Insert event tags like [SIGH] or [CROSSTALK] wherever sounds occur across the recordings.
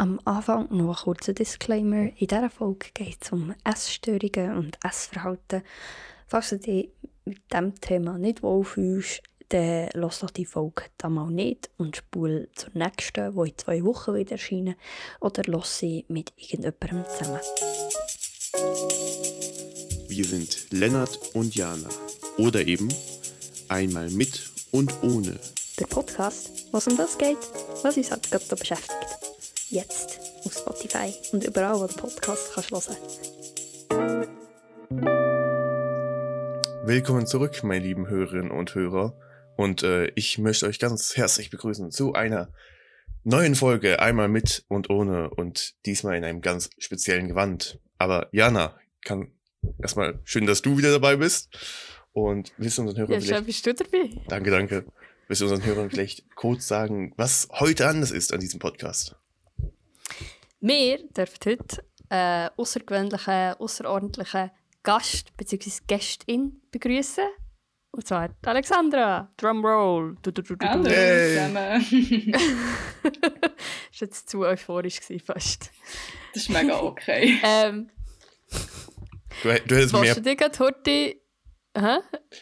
Am Anfang noch ein kurzer Disclaimer. In dieser Folge geht es um Essstörungen und Essverhalten. Falls du dich mit diesem Thema nicht wohlfühlst, dann lass doch die Folge dann mal nicht und spul zur nächsten, die in zwei Wochen wieder erscheinen. Oder lass sie mit irgendjemandem zusammen. Wir sind Lennart und Jana. Oder eben einmal mit und ohne. Der Podcast, was um das geht, was uns halt gerade so beschäftigt. Jetzt auf Spotify und überall, wo du Podcast kannst hören. Willkommen zurück, meine lieben Hörerinnen und Hörer. Und äh, ich möchte euch ganz herzlich begrüßen zu einer neuen Folge, einmal mit und ohne und diesmal in einem ganz speziellen Gewand. Aber Jana, kann erstmal schön, dass du wieder dabei bist. Und willst du unseren Hörern Ja, vielleicht... bist du dabei. Danke, danke. Willst du unseren Hörern vielleicht kurz sagen, was heute anders ist an diesem Podcast? Wir dürfen heute einen außergewöhnlichen, außerordentlichen Gast bzw. Gästin begrüßen. Und zwar Alexandra. Drumroll. Du, du, du, du, Hallo du. Hey. zusammen. [LAUGHS] [LAUGHS] Das war jetzt zu euphorisch gewesen, fast. Das ist mega okay. [LAUGHS] Ähm, Du, du hättest mehr, du dir gerade heute... Hä?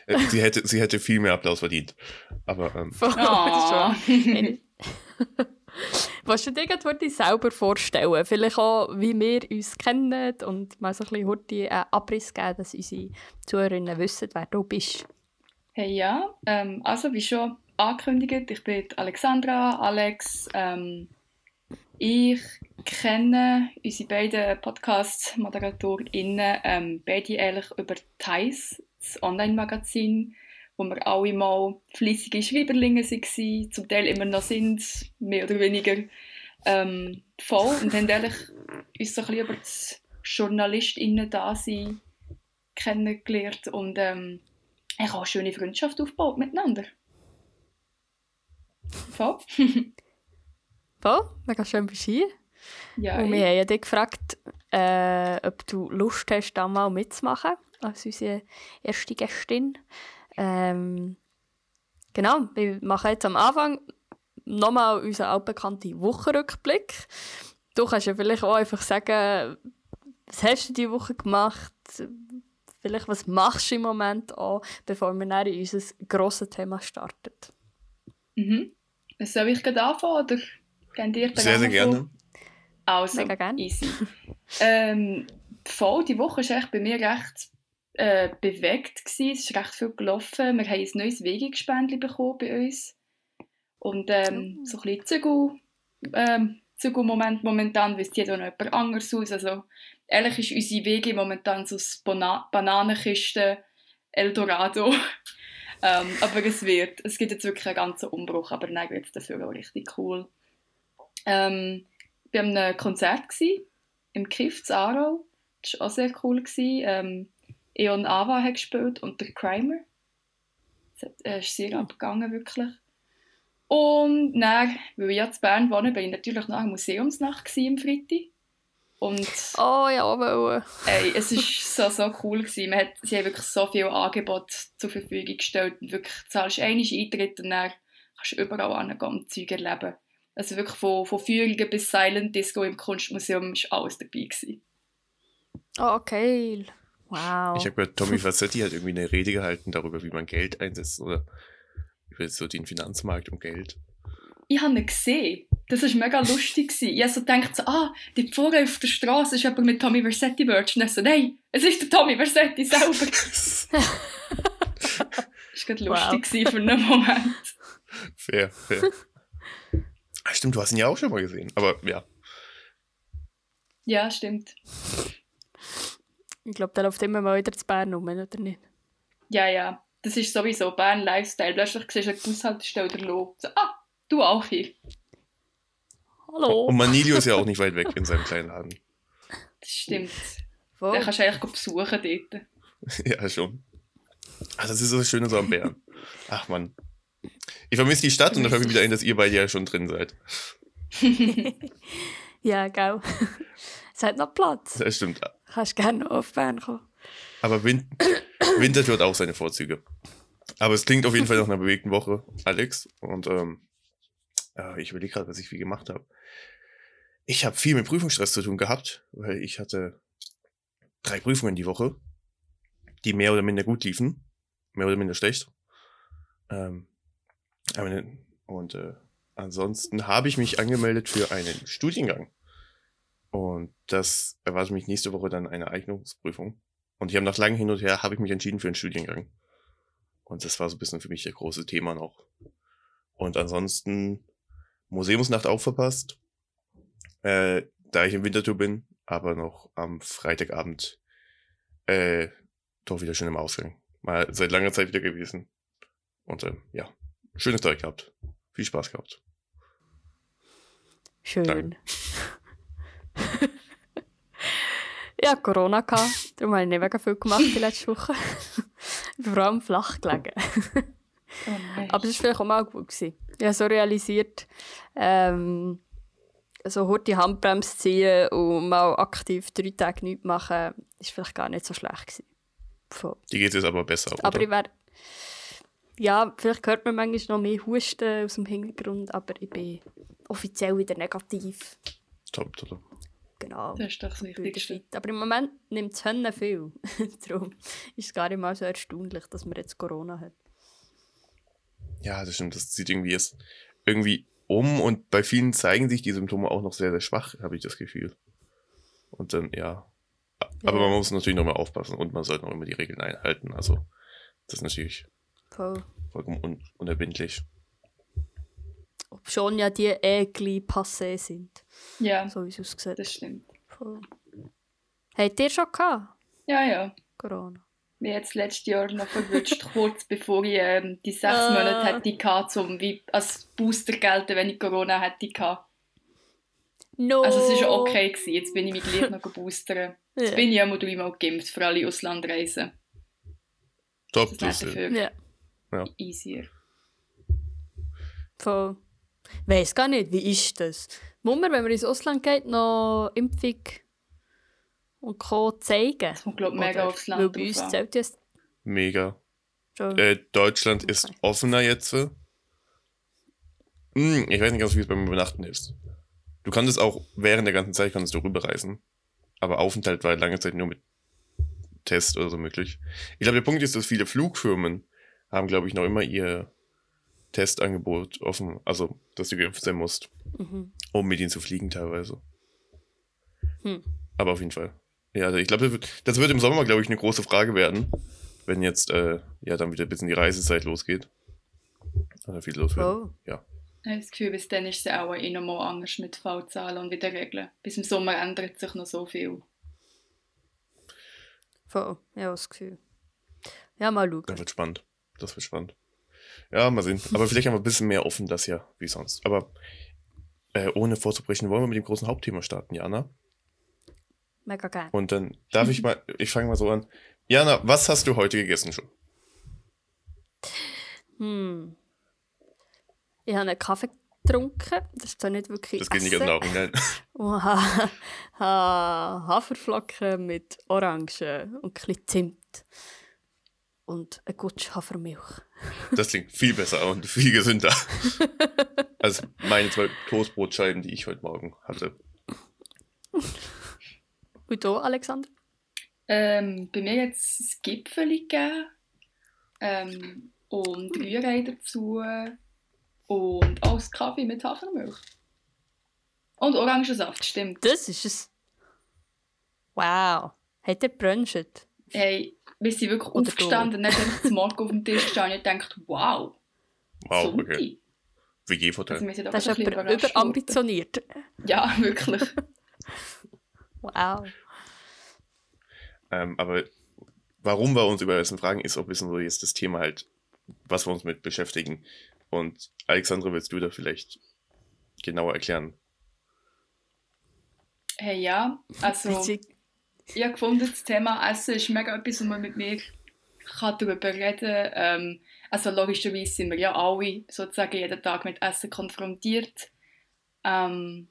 äh, sie, hätte, sie hätte viel mehr Applaus verdient. Aber ähm, Voll, Oh. Willst du dir heute selber vorstellen? Vielleicht auch, wie wir uns kennen und mal so ein bisschen heute einen Abriss geben, dass unsere Zuhörerinnen wissen, wer du bist. Hey ja, ähm, also wie schon angekündigt, ich bin Alexandra, Alex. Ähm, ich kenne unsere beiden Podcast-ModeratorInnen ähm, beide eigentlich über Thais, das Online-Magazin, wo wir alle mal fleissige Schreiberlinge waren, zum Teil immer noch sind, mehr oder weniger ähm, voll und haben eigentlich uns so ein bisschen über das JournalistInnen-Dasein kennengelernt und ähm, ich habe eine schöne Freundschaft aufgebaut miteinander. Voll? [LAUGHS] Voll, mega schön bist du hier. Ja, Und wir ich- haben ja dich gefragt, äh, ob du Lust hast, da mal mitzumachen, als unsere erste Gästin. Ähm, genau, wir machen jetzt am Anfang nochmal unseren altbekannten Wochenrückblick. Du kannst ja vielleicht auch einfach sagen, was hast du diese Woche gemacht? Vielleicht, was machst du im Moment auch, bevor wir dann in unser grosses Thema starten. Mhm. Soll ich gerade anfangen oder gehen dir den sehr, sehr vor? gerne. Also, Mega gerne. easy. [LAUGHS] ähm, voll, die Woche war echt bei mir recht äh, bewegt. Gewesen. Es ist recht viel gelaufen. Wir haben ein neues Wegegespendli bekommen bei uns. Und ähm, so ein bisschen Zügel, ähm, Zügelmoment momentan, wisst jeder noch jemand anderes aus. Also, ehrlich ist unsere Wege momentan so Bana Bananenkiste Eldorado. [LAUGHS] ähm, aber es wird, es gibt jetzt wirklich einen ganzen Umbruch, aber dann wird es dafür auch richtig cool. Ähm, wir waren einem Konzert gsi, im Kiff zu Aarau. Das war auch sehr cool. Gewesen. Ähm, Eon Ava hat gespielt und der Crimer. Das hat- äh, ist sehr abgegangen, wirklich. Und dann, weil ich ja in Bern wohne, bin ich natürlich nach der Museumsnacht am Freitag. Und Oh ja, aber ey, es war so, so cool. Gewesen. Man hat, sie haben wirklich so viele Angebote zur Verfügung gestellt. Und wirklich, du zahlst einmal Eintritt und dann kannst du überall hingehen und Zeug erleben. Also wirklich von, von Führungen bis Silent Disco im Kunstmuseum war alles dabei. Gewesen. Oh, okay. Wow. Ich habe gehört, Tommy Fassetti hat irgendwie eine Rede gehalten darüber, wie man Geld einsetzt oder über so den Finanzmarkt und Geld. Ich habe ihn gesehen. Das war mega lustig. gewesen. Ich habe so gedacht, so, ah, die Pflege auf der Straße ist jemand mit Tommy Versetti Merch. Und dann so, nein, es ist der Tommy Versetti selber. [LAUGHS] Das war gerade Wow. lustig gewesen für einen Moment. fair, fair. Ah, stimmt, du hast ihn ja auch schon mal gesehen. Aber ja, Ja, stimmt. Ich glaube, der läuft immer mal wieder zu Bern rum, oder nicht? Ja, ja. Das ist sowieso Bern Lifestyle. Plötzlich siehst du eine Bushaltestelle der Lo. So, ah, du auch hier. Hallo. und Manilio ist ja auch nicht weit weg in seinem kleinen Laden. Das stimmt. Voll. Den kannst du eigentlich besuchen dort. [LAUGHS] ja, schon. Ach, das ist so das Schöne so am Bären. Ach man. Ich vermisse die Stadt und dann fällt mir wieder ein, dass ihr beide ja schon drin seid. [LAUGHS] Ja, [LAUGHS] es hat noch Platz. Das stimmt. Kannst gerne auf Bern kommen. Aber Win [COUGHS] Winter hat auch seine Vorzüge. Aber es klingt auf jeden Fall nach einer bewegten Woche, Alex. Und ähm, äh, ich überlege gerade, was ich wie gemacht habe. ich habe viel mit Prüfungsstress zu tun gehabt, weil ich hatte drei Prüfungen die Woche, die mehr oder minder gut liefen, mehr oder minder schlecht. Ähm, und äh, ansonsten habe ich mich angemeldet für einen Studiengang. Und das erwartet mich nächste Woche dann eine Eignungsprüfung. Und ich habe nach langem Hin und Her habe ich mich entschieden für einen Studiengang. Und das war so ein bisschen für mich der große Thema noch. Und ansonsten Museumsnacht auch verpasst, äh, da ich im Wintertour bin, aber noch am Freitagabend äh, doch wieder schön im Ausgang. Mal seit langer Zeit wieder gewesen. Und äh, ja, schönes Tag gehabt. Viel Spaß gehabt. Schön. Danke. Ja, Corona gehabt. Darum habe ich nicht mega viel gemacht die letzte Woche. [LAUGHS] Vor allem flach gelegen. oh Aber das war vielleicht auch mal gut. Gewesen. Ich habe so realisiert, ähm, so hart die Handbremse ziehen und mal aktiv drei Tage nichts machen, ist vielleicht gar nicht so schlecht gewesen. Voll. Die geht es aber besser, oder? Aber ich wäre... Ja, vielleicht hört man manchmal noch mehr Husten aus dem Hintergrund, aber ich bin offiziell wieder negativ. Top, top. Genau. Das ist doch das Wichtigste. Aber im Moment nimmt es Hände viel. [LAUGHS] Darum ist es gar nicht mal so erstaunlich, dass man jetzt Corona hat. Ja, das stimmt. Das sieht irgendwie erst irgendwie um und bei vielen zeigen sich die Symptome auch noch sehr, sehr schwach, habe ich das Gefühl. Und dann, ja. Aber ja. man muss natürlich nochmal aufpassen und man sollte noch immer die Regeln einhalten. Also, das ist natürlich Voll. vollkommen un unerbindlich. Ob schon ja die Ägli passé sind. Ja. So wie es aussieht. Das stimmt. Voll. Habt ihr schon gehabt? Ja, ja. Corona mir jetzt letztes Jahr noch verwünscht, [LAUGHS] kurz bevor ich ähm, die sechs uh. Monate hätte gehabt, um wie als Booster gelten, wenn ich Corona hätte gehabt. No. Also es war okay gewesen. Jetzt bin ich mich gleich noch boostern. [LAUGHS] Jetzt yeah. bin ich einmal dreimal geimpft für alle Auslandreisen. Top, das, ist ja. ja. easier. Voll. Weiß gar nicht, wie ist das? Muss man, wenn man ins Ausland geht, noch Impfung und Co. zeigen. Muss, glaube mega aufs Land Weil bei uns zählt das. Mega. Äh, Deutschland okay. ist offener jetzt. Hm, ich weiß nicht ganz, wie es beim Übernachten ist. Du kannst auch während der ganzen Zeit kannst du rüberreisen. Aber Aufenthalt war lange Zeit nur mit Test oder so möglich. Ich glaube, der Punkt ist, dass viele Flugfirmen haben, glaube ich, noch immer ihr Testangebot offen. Also, dass du geimpft sein musst, mhm. um mit ihnen zu fliegen teilweise. Hm. Aber auf jeden Fall. Ja, also ich glaube, das wird, das wird im Sommer, glaube ich, eine große Frage werden, wenn jetzt äh, ja dann wieder ein bisschen die Reisezeit losgeht. Oder viel los wird. Oh. Ja. Ich habe das Gefühl, bis dann ist es auch eh nochmal anders mit Fallzahlen und wieder Regeln. Bis im Sommer ändert sich noch so viel. Voll, ja, das Gefühl. Ja, mal schauen. Das wird spannend. Das wird spannend. Ja, mal sehen. Aber vielleicht haben wir ein bisschen mehr offen das ja, wie sonst. Aber äh, ohne vorzubrechen, wollen wir mit dem großen Hauptthema starten, Jana? Mega geil. Und dann darf ich mal, ich fange mal so an. Jana, was hast du heute gegessen schon? Hm. Ich habe einen Kaffee getrunken. Das ist zwar nicht wirklich. Das geht Essen. nicht an Nahrung, nein. [LAUGHS] Haferflocken mit Orangen und ein bisschen Zimt. Und eine gute Hafermilch. Das klingt viel besser und viel gesünder. [LAUGHS] als meine zwei Toastbrotscheiben, die ich heute Morgen hatte. Und du, Alexander? Ähm, bei mir jetzt das Gipfel gegeben ähm, und Rührei dazu und alles Kaffee mit Hafermilch. Und Orangensaft, stimmt. Das ist es. Wow. Hat er bruncht? Hey, wir sind wirklich Oder aufgestanden und dann ist zum Morgen auf dem Tisch gestanden und ich dachte, wow. Wow, Sonntag. okay. WG-Hotel. Also das ist aber überambitioniert. Ja, wirklich. [LAUGHS] Wow. Ähm, aber warum wir uns über Essen fragen, ist auch ein bisschen so jetzt das Thema halt, was wir uns mit beschäftigen. Und Alexandra, willst du da vielleicht genauer erklären? Hey, ja, also ich habe gefunden, das Thema Essen ist mega etwas, wo man mit mir kann darüber reden kann. Ähm, also logischerweise sind wir ja alle sozusagen jeden Tag mit Essen konfrontiert. Ähm,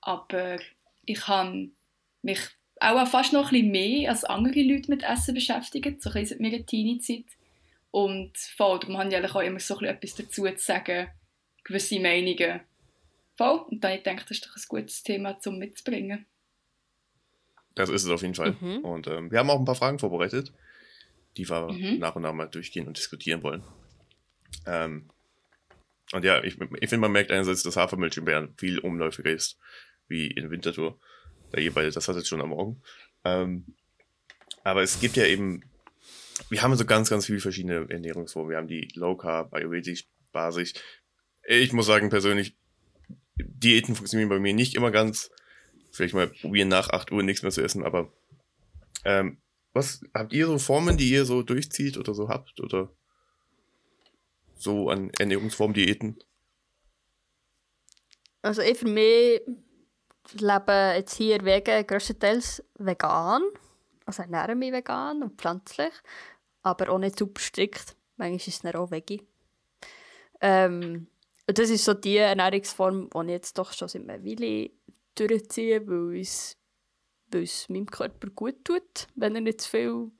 aber ich habe mich auch fast noch ein mehr als andere Leute mit Essen beschäftigt, so ein seit meiner Teenie-Zeit. Und voll, darum habe ich auch immer so etwas dazu zu sagen, gewisse Meinungen voll. Und dann denke ich, das ist doch ein gutes Thema zum mitzubringen. Das ist es auf jeden Fall. Mhm. Und ähm, wir haben auch ein paar Fragen vorbereitet, die wir Mhm. nach und nach mal durchgehen und diskutieren wollen. Ähm, und ja, ich, ich finde, man merkt einerseits, dass Hafermilch in Bayern viel umläufiger ist wie in Winterthur. Da ihr beide, das hat jetzt schon am Morgen. Ähm, aber es gibt ja eben, wir haben so ganz, ganz viele verschiedene Ernährungsformen. Wir haben die Low Carb, Ayurvedisch, Basisch. Ich muss sagen, persönlich, Diäten funktionieren bei mir nicht immer ganz. Vielleicht mal probieren, nach 8 Uhr nichts mehr zu essen, aber ähm, was habt ihr so Formen, die ihr so durchzieht oder so habt? Oder so an Ernährungsformen, Diäten? Also ich für mich lebe jetzt hier wegen grösstenteils vegan. Also ernähre mich vegan und pflanzlich. Aber auch nicht super strikt. Manchmal ist es auch Veggie. Ähm, das ist so die Ernährungsform, die ich jetzt doch schon seit einer Weile durchziehe, weil es, weil es meinem Körper gut tut, wenn er nicht zu viel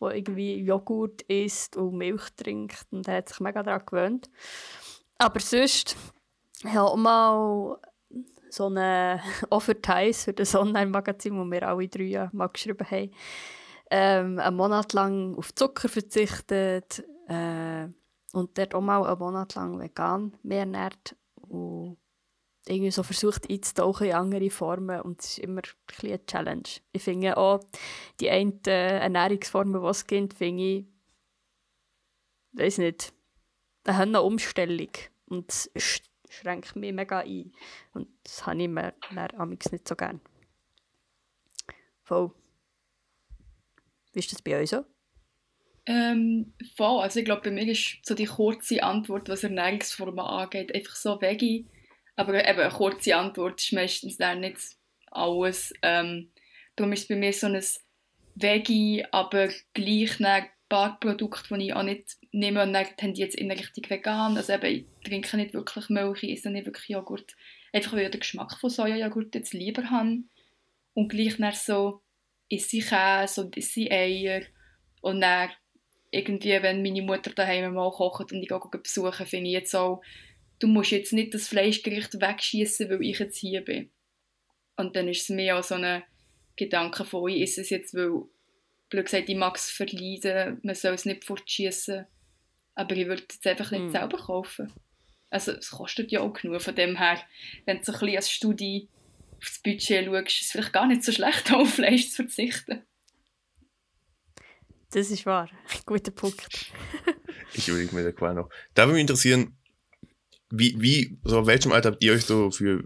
irgendwie Joghurt isst und Milch trinkt. Und er hat sich mega daran gewöhnt. Aber sonst habe auch mal so eine [LAUGHS] Offerteis für das Online-Magazin, wo wir alle drei mal geschrieben haben, ähm, einen Monat lang auf Zucker verzichtet äh, und dort auch mal einen Monat lang vegan mehr ernährt und irgendwie so versucht einzutauchen in andere Formen und es ist immer ein eine Challenge. Ich finde auch, die einen Ernährungsformen, die es gibt, finde ich, weiß nicht, eine Umstellung und es sch- schränkt mich mega ein und das habe ich mir dann amigs nicht so gern. Voll. Wie ist das bei euch so? Ähm, voll. Also ich glaube, bei mir ist so die kurze Antwort, was Ernährungsformen angeht, einfach so Veggie. Aber eben eine kurze Antwort ist meistens dann nicht alles. Ähm, darum ist es bei mir so ein Veggie, aber gleich ein paar Produkte, die ich auch nicht nehme und dann tendiere jetzt in Richtung vegan. Also eben, ich trinke nicht wirklich Milch, ich esse nicht wirklich Joghurt. Einfach weil ich den Geschmack von Sojajoghurt jetzt lieber habe. Und gleich dann so esse ich Käse und esse Eier. Und dann irgendwie, wenn meine Mutter daheim mal kocht und ich gehe besuchen, finde ich jetzt auch, du musst jetzt nicht das Fleischgericht wegschießen, weil ich jetzt hier bin. Und dann ist es mehr auch so ein Gedanke von, ich esse es jetzt, weil, blöd gesagt, ich mag es verleiden, man soll es nicht fortschießen. Aber ich würde es jetzt einfach nicht Mm. selber kaufen. Also es kostet ja auch genug, von dem her, wenn du so ein bisschen als Studie aufs Budget schaust, ist es vielleicht gar nicht so schlecht, [LAUGHS] auf Fleisch zu verzichten. Das ist wahr. [LAUGHS] Guter Punkt. Ich überlege mir da quasi noch. Da würde mich interessieren, wie, wie, so auf welchem Alter habt ihr euch so für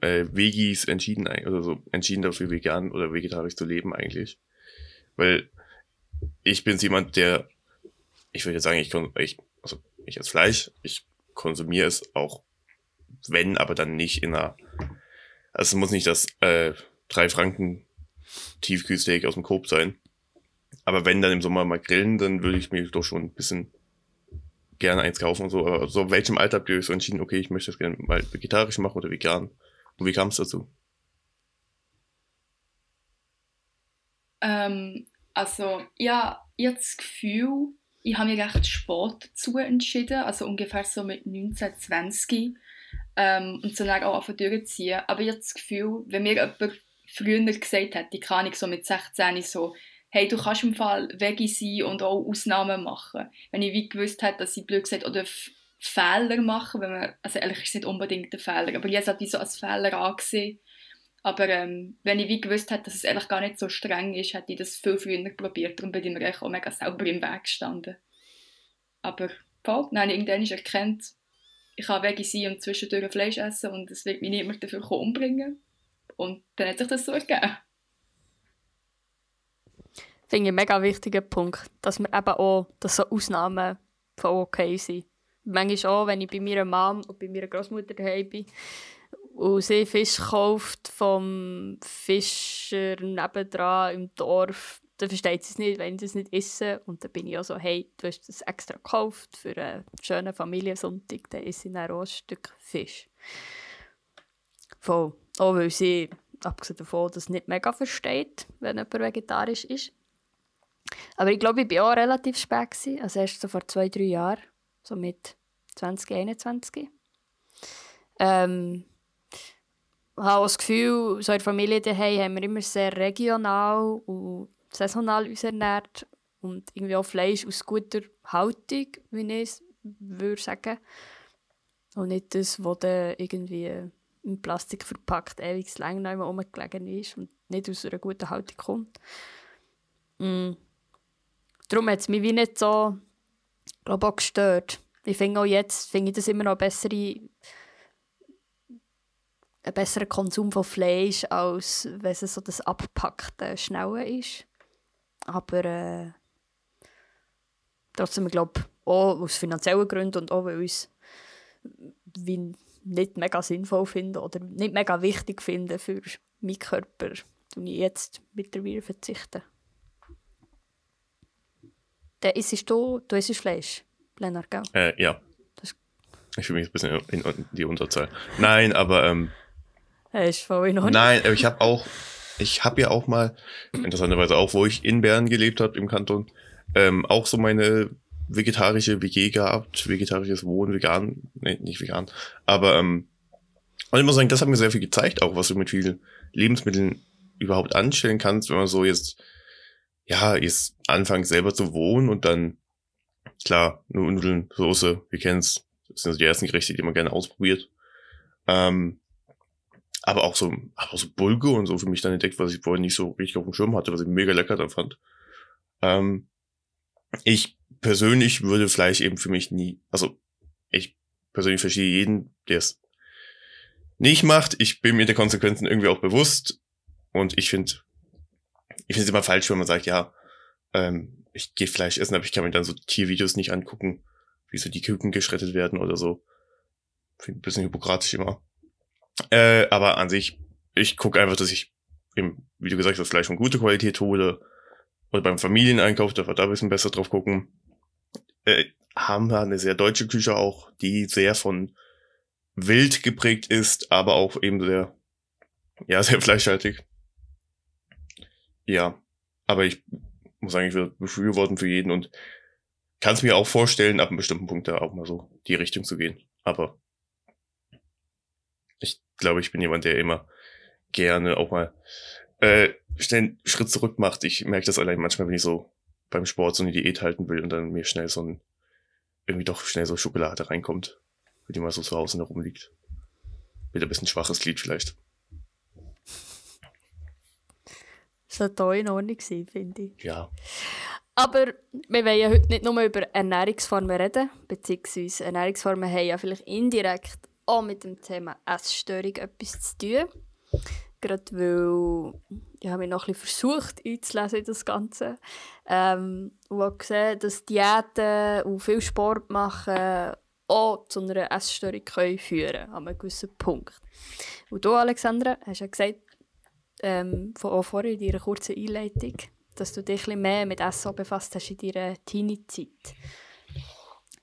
äh, Veggies entschieden, oder so entschieden dafür, vegan oder vegetarisch zu leben eigentlich? Weil ich bin jemand, der, ich würde jetzt sagen, ich, ich, also ich esse Fleisch, ich konsumiere es auch, wenn, aber dann nicht in einer, also es muss nicht das äh, drei Franken Tiefkühlsteak aus dem Coop sein. Aber wenn dann im Sommer mal grillen, dann würde ich mir doch schon ein bisschen gerne eins kaufen und so. Aber so, welchem Alter habt ihr euch so entschieden, okay, ich möchte das gerne mal vegetarisch machen oder vegan? Und wie kam es dazu? Ähm, also, ja, ich habe das Gefühl, ich habe mich recht spät dazu entschieden, also ungefähr so mit 19, 20. Ähm, und so dann auch anfangen durchziehen. Aber ich habe das Gefühl, wenn mir jemand früher gesagt hätte, keine Ahnung, so mit 16, so, hey, du kannst im Fall Veggie sein und auch Ausnahmen machen. Wenn ich wie gewusst hätte, dass ich blöd gesagt oder Fehler machen, wenn man, also ehrlich ist nicht unbedingt ein Fehler, aber habe es halt wie so als Fehler angesehen. Aber ähm, wenn ich wie gewusst hätte, dass es ehrlich gar nicht so streng ist, hätte ich das viel früher probiert. Darum bin ich mir eigentlich auch mega selber im Weg gestanden. Aber voll, dann habe ich erkannt, ich kann Veggie sein und zwischendurch Fleisch essen und es wird mich niemand dafür umbringen. Und dann hat sich das so ergeben. Finde ich einen mega wichtigen Punkt, dass wir eben auch, dass so Ausnahmen voll okay sind. Manchmal auch, wenn ich bei meiner Mom und bei meiner Großmutter daheim bin und sie Fisch kauft vom Fischer nebendran im Dorf, dann versteht sie es nicht, wenn ich das nicht esse. Und dann bin ich auch so, hey, du hast das extra gekauft für einen schönen Familiensonntag, dann esse ich dann auch ein Stück Fisch. Voll. Auch weil sie, abgesehen davon, das nicht mega versteht, wenn jemand vegetarisch ist. Aber ich glaube, ich war auch relativ spät. Gewesen. Also erst so vor zwei, drei Jahren. So mit 20, 21. Ähm, ich habe das Gefühl, so in der Familie daheim haben wir immer sehr regional und saisonal uns ernährt und irgendwie auch Fleisch aus guter Haltung, wie ich es würde sagen. Und nicht das, was dann irgendwie in Plastik verpackt ewig lang noch rumgelegen ist und nicht aus einer guten Haltung kommt. Mm. Darum hat es mich wie nicht so glaub, auch gestört. Ich finde auch jetzt finde ich das immer noch bessere, ein besserer Konsum von Fleisch, als wenn es so das abgepackte Schnelle ist. Aber äh, trotzdem, ich glaube, auch aus finanziellen Gründen und auch weil uns wie nicht mega sinnvoll finde oder nicht mega wichtig finde für meinen Körper, und ich jetzt mittlerweile verzichten. Dann isst du, du isst Fleisch, Lennart, gell? Äh, ja. Das ich fühle mich ein bisschen in, in die Unterzahl. Nein, aber ähm, das ist voll in Ordnung. Nein, aber ich habe auch, ich habe ja auch mal, interessanterweise auch, wo ich in Bern gelebt habe, im Kanton, ähm, auch so meine vegetarische WG gehabt, vegetarisches Wohnen, vegan, nee, nicht vegan, aber ähm, und ich muss sagen, das hat mir sehr viel gezeigt, auch was du mit vielen Lebensmitteln überhaupt anstellen kannst, wenn man so jetzt, ja, jetzt anfängt selber zu wohnen und dann, klar, Nudeln, Soße, wir kennen's, das sind so die ersten Gerichte, die man gerne ausprobiert. Ähm, aber auch so, aber so Bulgur und so für mich dann entdeckt, was ich vorher nicht so richtig auf dem Schirm hatte, was ich mega lecker dann fand. Ähm, ich persönlich würde Fleisch eben für mich nie, also ich persönlich verstehe jeden, der es nicht macht. Ich bin mir der Konsequenzen irgendwie auch bewusst und ich finde, ich finde es immer falsch, wenn man sagt, ja, ähm, ich gehe Fleisch essen, aber ich kann mir dann so Tiervideos nicht angucken, wie so die Küken geschrettet werden oder so. Finde ein bisschen hypokratisch immer. Äh, aber an sich, ich gucke einfach, dass ich, eben, wie du gesagt hast, Fleisch von guter Qualität hole. Oder beim Familieneinkauf, darf man da ein bisschen besser drauf gucken. Äh, haben wir eine sehr deutsche Küche auch, die sehr von wild geprägt ist, aber auch eben sehr, ja, sehr fleischhaltig. Ja, aber ich muss sagen, ich würde befürworten für jeden und kann es mir auch vorstellen, ab einem bestimmten Punkt da auch mal so die Richtung zu gehen. Aber ich glaube, ich bin jemand, der immer gerne auch mal äh, schnell einen Schritt zurück macht. Ich merke das allein manchmal, wenn ich so beim Sport so eine Diät halten will und dann mir schnell so ein, irgendwie doch schnell so Schokolade reinkommt, die mal so zu Hause noch rumliegt. Wieder ein bisschen schwaches Glied vielleicht. Das sollte auch in Ordnung finde ich. Ja. Aber wir wollen ja heute nicht nur über Ernährungsformen reden, beziehungsweise Ernährungsformen haben ja vielleicht indirekt auch mit dem Thema Essstörung etwas zu tun. Gerade weil ich habe mich noch ein bisschen versucht einzulesen in das Ganze. Ähm, und habe gesehen, dass Diäten und viel Sport machen auch zu einer Essstörung können führen an einem gewissen Punkt. Und du, Alexandra, hast ja gesagt, ähm, auch vorher in deiner kurzen Einleitung, dass du dich ein mehr mit Essen befasst hast in deiner Teenie-Zeit.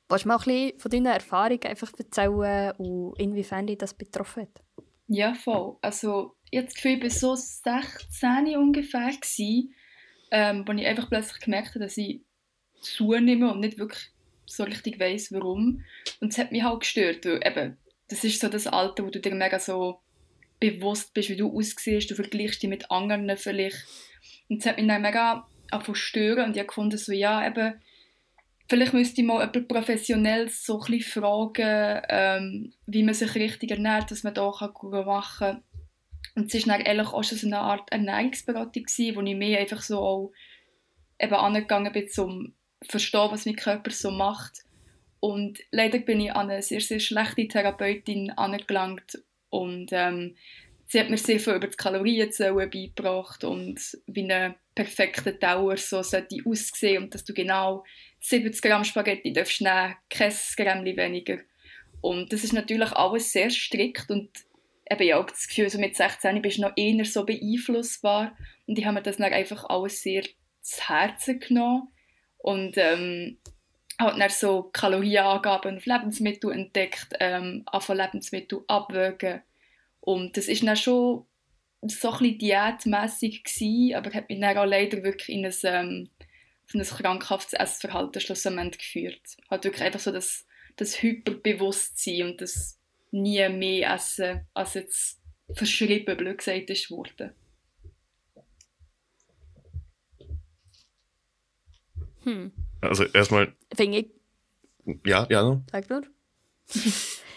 Willst du mal ein bisschen von deinen Erfahrungen einfach erzählen und inwiefern dich das betroffen hat? Ja, voll. Also, ich habe das Gefühl, ich war so 16 ungefähr, gewesen, ähm, ich einfach plötzlich gemerkt habe, dass ich zunehme und nicht wirklich so richtig weiss, warum. Und es hat mich halt gestört, weil eben, das ist so das Alter, wo du dir mega so bewusst bist, wie du aussiehst, du vergleichst dich mit anderen vielleicht. Und es hat mich dann mega stören und ich gefunden, so, ja, eben, vielleicht müsste ich mal jemand Professionelles so ein fragen, ähm, wie man sich richtig ernährt, was man da kann machen kann. Und es war ehrlich auch schon so eine Art Ernährungsberatung, gewesen, wo ich mehr einfach so auch eben angegangen bin, um zu verstehen, was mein Körper so macht. Und leider bin ich an eine sehr, sehr schlechte Therapeutin angelangt und ähm, sie hat mir sehr viel über die Kalorienzellen beigebracht und wie eine perfekte Dauer so sollte aussehen und dass du genau 70 Gramm Spaghetti darfst nehmen, kein Gramm weniger. Und das ist natürlich alles sehr strikt und eben ja auch das Gefühl, so mit 16 bist du noch eher so beeinflussbar und ich habe mir das dann einfach alles sehr zu Herzen genommen und ähm, habe dann so Kalorienangaben auf Lebensmittel entdeckt, ähm, von Lebensmittel abwägen und das ist dann schon so ein bisschen diätmässig gewesen, aber hat mich dann auch leider wirklich in ein, ähm, so ein krankhaftes Essverhalten schlussendlich geführt. Hat wirklich einfach so das, das Hyperbewusstsein und das nie mehr essen, als jetzt verschrieben, blöd gesagt, ist worden. Hm. Also erstmal, Finde ich, ja, ja, sag nur. [LAUGHS]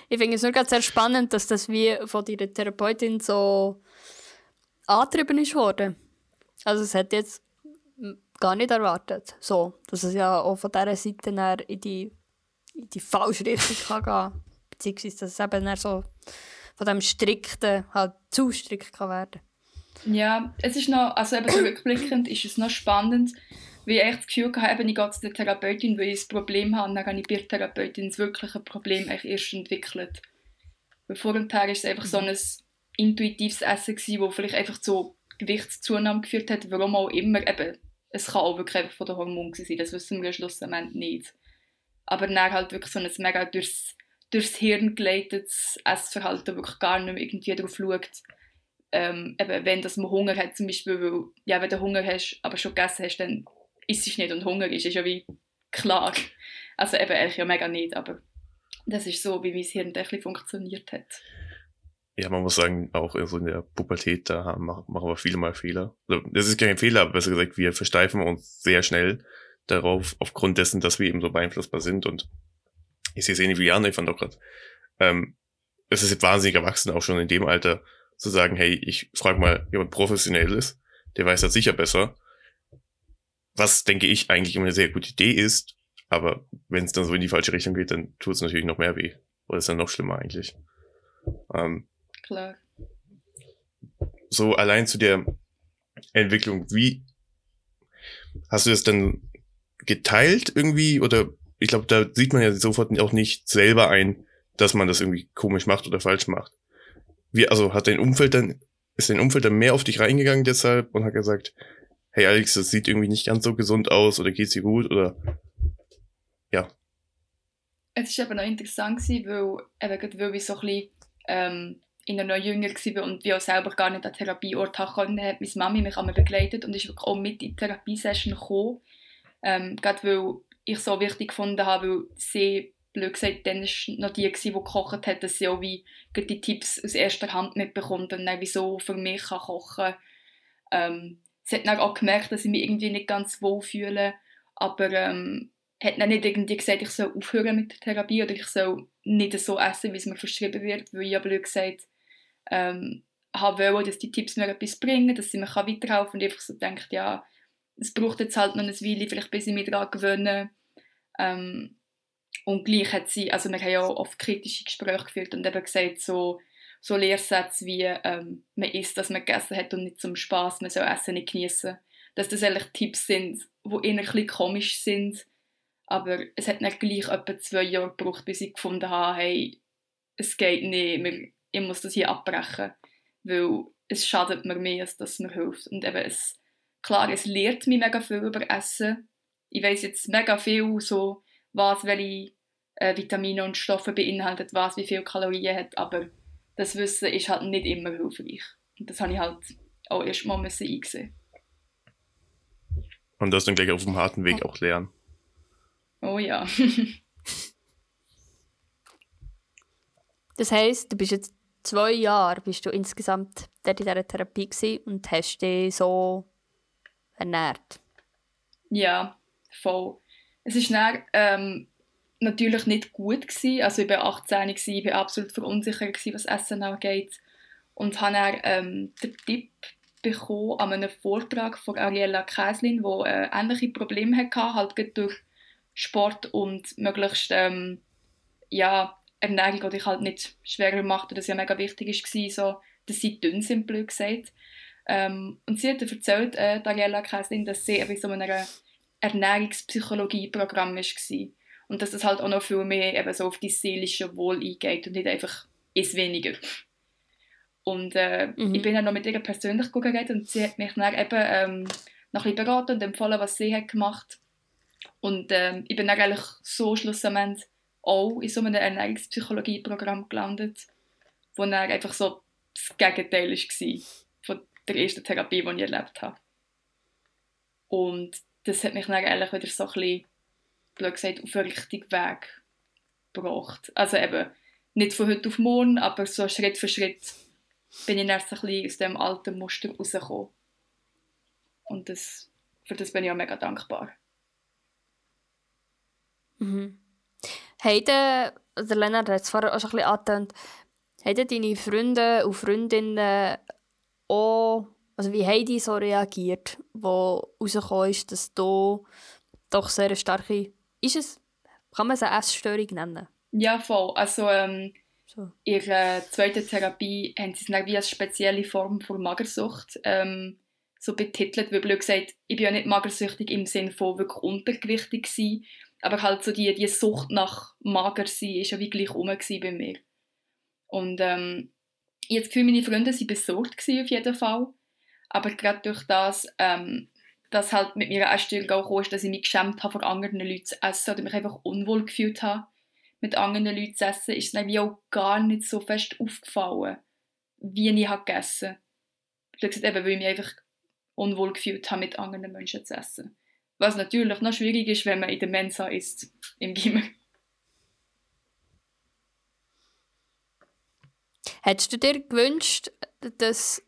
ich finde es nur ganz sehr spannend, dass das wie von deiner Therapeutin so angetrieben ist worden. Also es hat jetzt gar nicht erwartet, so, dass es ja auch von dieser Seite in die, in die falsche Richtung [LAUGHS] kann gehen beziehungsweise dass es eben dann so von dem strikten halt zu strikt kann werden. Ja, es ist noch, also eben so rückblickend ist es noch spannend, weil ich echt das Gefühl eben, ich gehe zu der Therapeutin, weil ich ein Problem habe, und dann habe ich bei der Therapeutin das wirkliche Problem erst entwickelt. Weil vorher war es einfach so ein intuitives Essen, gewesen, das vielleicht einfach zu Gewichtszunahme geführt hat, warum auch immer. Eben, es kann auch wirklich einfach von den Hormonen sein, das wissen wir schlussendlich nicht. Aber dann halt wirklich so ein mega durchs, durchs Hirn geleitetes Essverhalten, wirklich gar nicht mehr irgendwie darauf schaut, ähm, eben, wenn das man Hunger hat, zum Beispiel, weil, ja, wenn du Hunger hast, aber schon gegessen hast, dann isst nicht und Hunger ist, ist ja wie klar. Also eben eigentlich ja mega nicht, aber das ist so, wie mein Hirn ein funktioniert hat. Ja, man muss sagen, auch in der Pubertät, da machen wir viele mal Fehler. Also, das ist kein Fehler, aber besser gesagt, wir versteifen uns sehr schnell darauf, aufgrund dessen, dass wir eben so beeinflussbar sind. Und ich sehe es ähnlich wie Jan, ich fand auch gerade, ähm, es ist wahnsinnig erwachsen, auch schon in dem Alter, zu sagen, hey, ich frage mal jemand Professionelles, der weiß das sicher besser. Was, denke ich, eigentlich immer eine sehr gute Idee ist, aber wenn es dann so in die falsche Richtung geht, dann tut es natürlich noch mehr weh. Oder ist dann noch schlimmer eigentlich. Ähm, Klar. so allein zu der Entwicklung, wie hast du das dann geteilt irgendwie? Oder ich glaube, da sieht man ja sofort auch nicht selber ein, dass man das irgendwie komisch macht oder falsch macht. Wie, also hat dein Umfeld dann, ist dein Umfeld dann mehr auf dich reingegangen deshalb und hat gesagt, hey Alex, das sieht irgendwie nicht ganz so gesund aus oder geht's dir gut oder ja. Es war eben noch interessant, gewesen, weil, eben, gerade weil ich so ein bisschen ähm, in einer noch jünger war und wir auch selber gar nicht an Therapieort haben konnten, hat meine Mami mich einmal begleitet und ist wirklich auch mit in die Therapiesession gekommen. Ähm, gerade weil ich so wichtig gefunden habe, weil sie, blöd gesagt, dann ist noch die, gewesen, die gekocht hat, dass sie auch wie die Tipps aus erster Hand mitbekommt und dann wieso für mich kann kochen ähm, Sie hat auch gemerkt, dass ich mich irgendwie nicht ganz wohl fühle, aber ähm, hat dann nicht irgendwie gesagt, ich soll aufhören mit der Therapie oder ich soll nicht so essen, wie es mir verschrieben wird, weil ich ja gesagt ähm, habe wollen, dass die Tipps mir etwas bringen, dass sie mir kann weiterhelfen und ich einfach so denkt, ja, es braucht jetzt halt noch eine Weile, vielleicht bis ich mich daran gewöhne. Ähm, und gleich hat sie, also wir haben ja oft kritische Gespräche geführt und eben gesagt, so, so Lehrsätze wie ähm, man isst, dass man gegessen hat und nicht zum Spaß, man soll Essen nicht genießen. Dass das eigentlich Tipps sind, die eher ein bisschen komisch sind, aber es hat nicht gleich etwa zwei Jahre gebraucht, bis ich gefunden habe, hey, es geht nicht, ich muss das hier abbrechen, weil es schadet mir mehr, als dass es mir hilft. Und eben, es, klar, es lehrt mich mega viel über Essen. Ich weiß jetzt mega viel, so, was welche äh, Vitamine und Stoffe beinhaltet, was wie viel Kalorien hat, aber das Wissen ist halt nicht immer hilfreich. Und das habe ich halt auch erst mal müssen einsehen. Und das dann gleich auf dem harten Weg auch lernen. Oh ja. [LAUGHS] Das heisst, du bist jetzt zwei Jahre bist du insgesamt dort in dieser Therapie gewesen und hast dich so ernährt. Ja, voll. Es ist dann, ähm, natürlich nicht gut gewesen. Also ich war 18, gewesen, ich war absolut verunsichert, gewesen, was Essen angeht. Und habe dann ähm, den Tipp bekommen an einem Vortrag von Ariella Käslin, die äh, ähnliche Probleme hatte, halt durch Sport und möglichst ähm, ja, Ernährung, die dich halt nicht schwerer macht, das ja mega wichtig war, so, dass sie dünn sind, blöd gesagt. Ähm, und sie hat erzählt, äh, Ariella Käslin, dass sie in so einem Ernährungspsychologie-Programm war. Und dass das halt auch noch viel mehr eben so auf die seelische Wohl eingeht und nicht einfach ist weniger. Und äh, Mhm. ich bin dann noch mit ihr persönlich geredet und sie hat mich dann eben ähm, noch ein bisschen beraten und empfohlen, was sie hat gemacht. Und ähm, ich bin dann eigentlich so schlussendlich auch in so einem Ernährungspsychologie-Programm gelandet, wo dann einfach so das Gegenteil war von der ersten Therapie, die ich erlebt habe. Und das hat mich dann eigentlich wieder so ein bisschen, blöd gesagt, auf den richtigen Weg gebracht. Also eben nicht von heute auf morgen, aber so Schritt für Schritt bin ich so ein bisschen aus dem alten Muster rausgekommen. Und das, für das bin ich auch mega dankbar. Mhm. Haben der Lennart hat es vorher auch schon ein bisschen angetönt, haben deine Freunde und Freundinnen auch, also wie haben die so reagiert, wo rausgekommen ist, dass du doch sehr starke, ist es, kann man es eine Essstörung nennen? Ja, voll. Also ähm, so. in der zweiten Therapie haben sie es wie als spezielle Form von Magersucht ähm, so betitelt, weil blöd gesagt, ich bin ja nicht magersüchtig im Sinne von wirklich untergewichtig gewesen, aber halt so die, die Sucht nach mager sein ist ja wie gleich rum bei mir. Und ähm, ich habe das Gefühl, meine Freunde waren besorgt auf jeden Fall. Aber gerade durch das, ähm, dass halt mit mir eine Essstörung auch kam, dass ich mich geschämt habe, vor anderen Leuten zu essen oder mich einfach unwohl gefühlt habe, mit anderen Leuten zu essen, ist es mir auch gar nicht so fest aufgefallen, wie ich habe gegessen habe. Gesagt, eben, weil ich mich einfach unwohl gefühlt habe, mit anderen Menschen zu essen. Was natürlich noch schwierig ist, wenn man in der Mensa ist, im Gimmer. Hättest du dir gewünscht, dass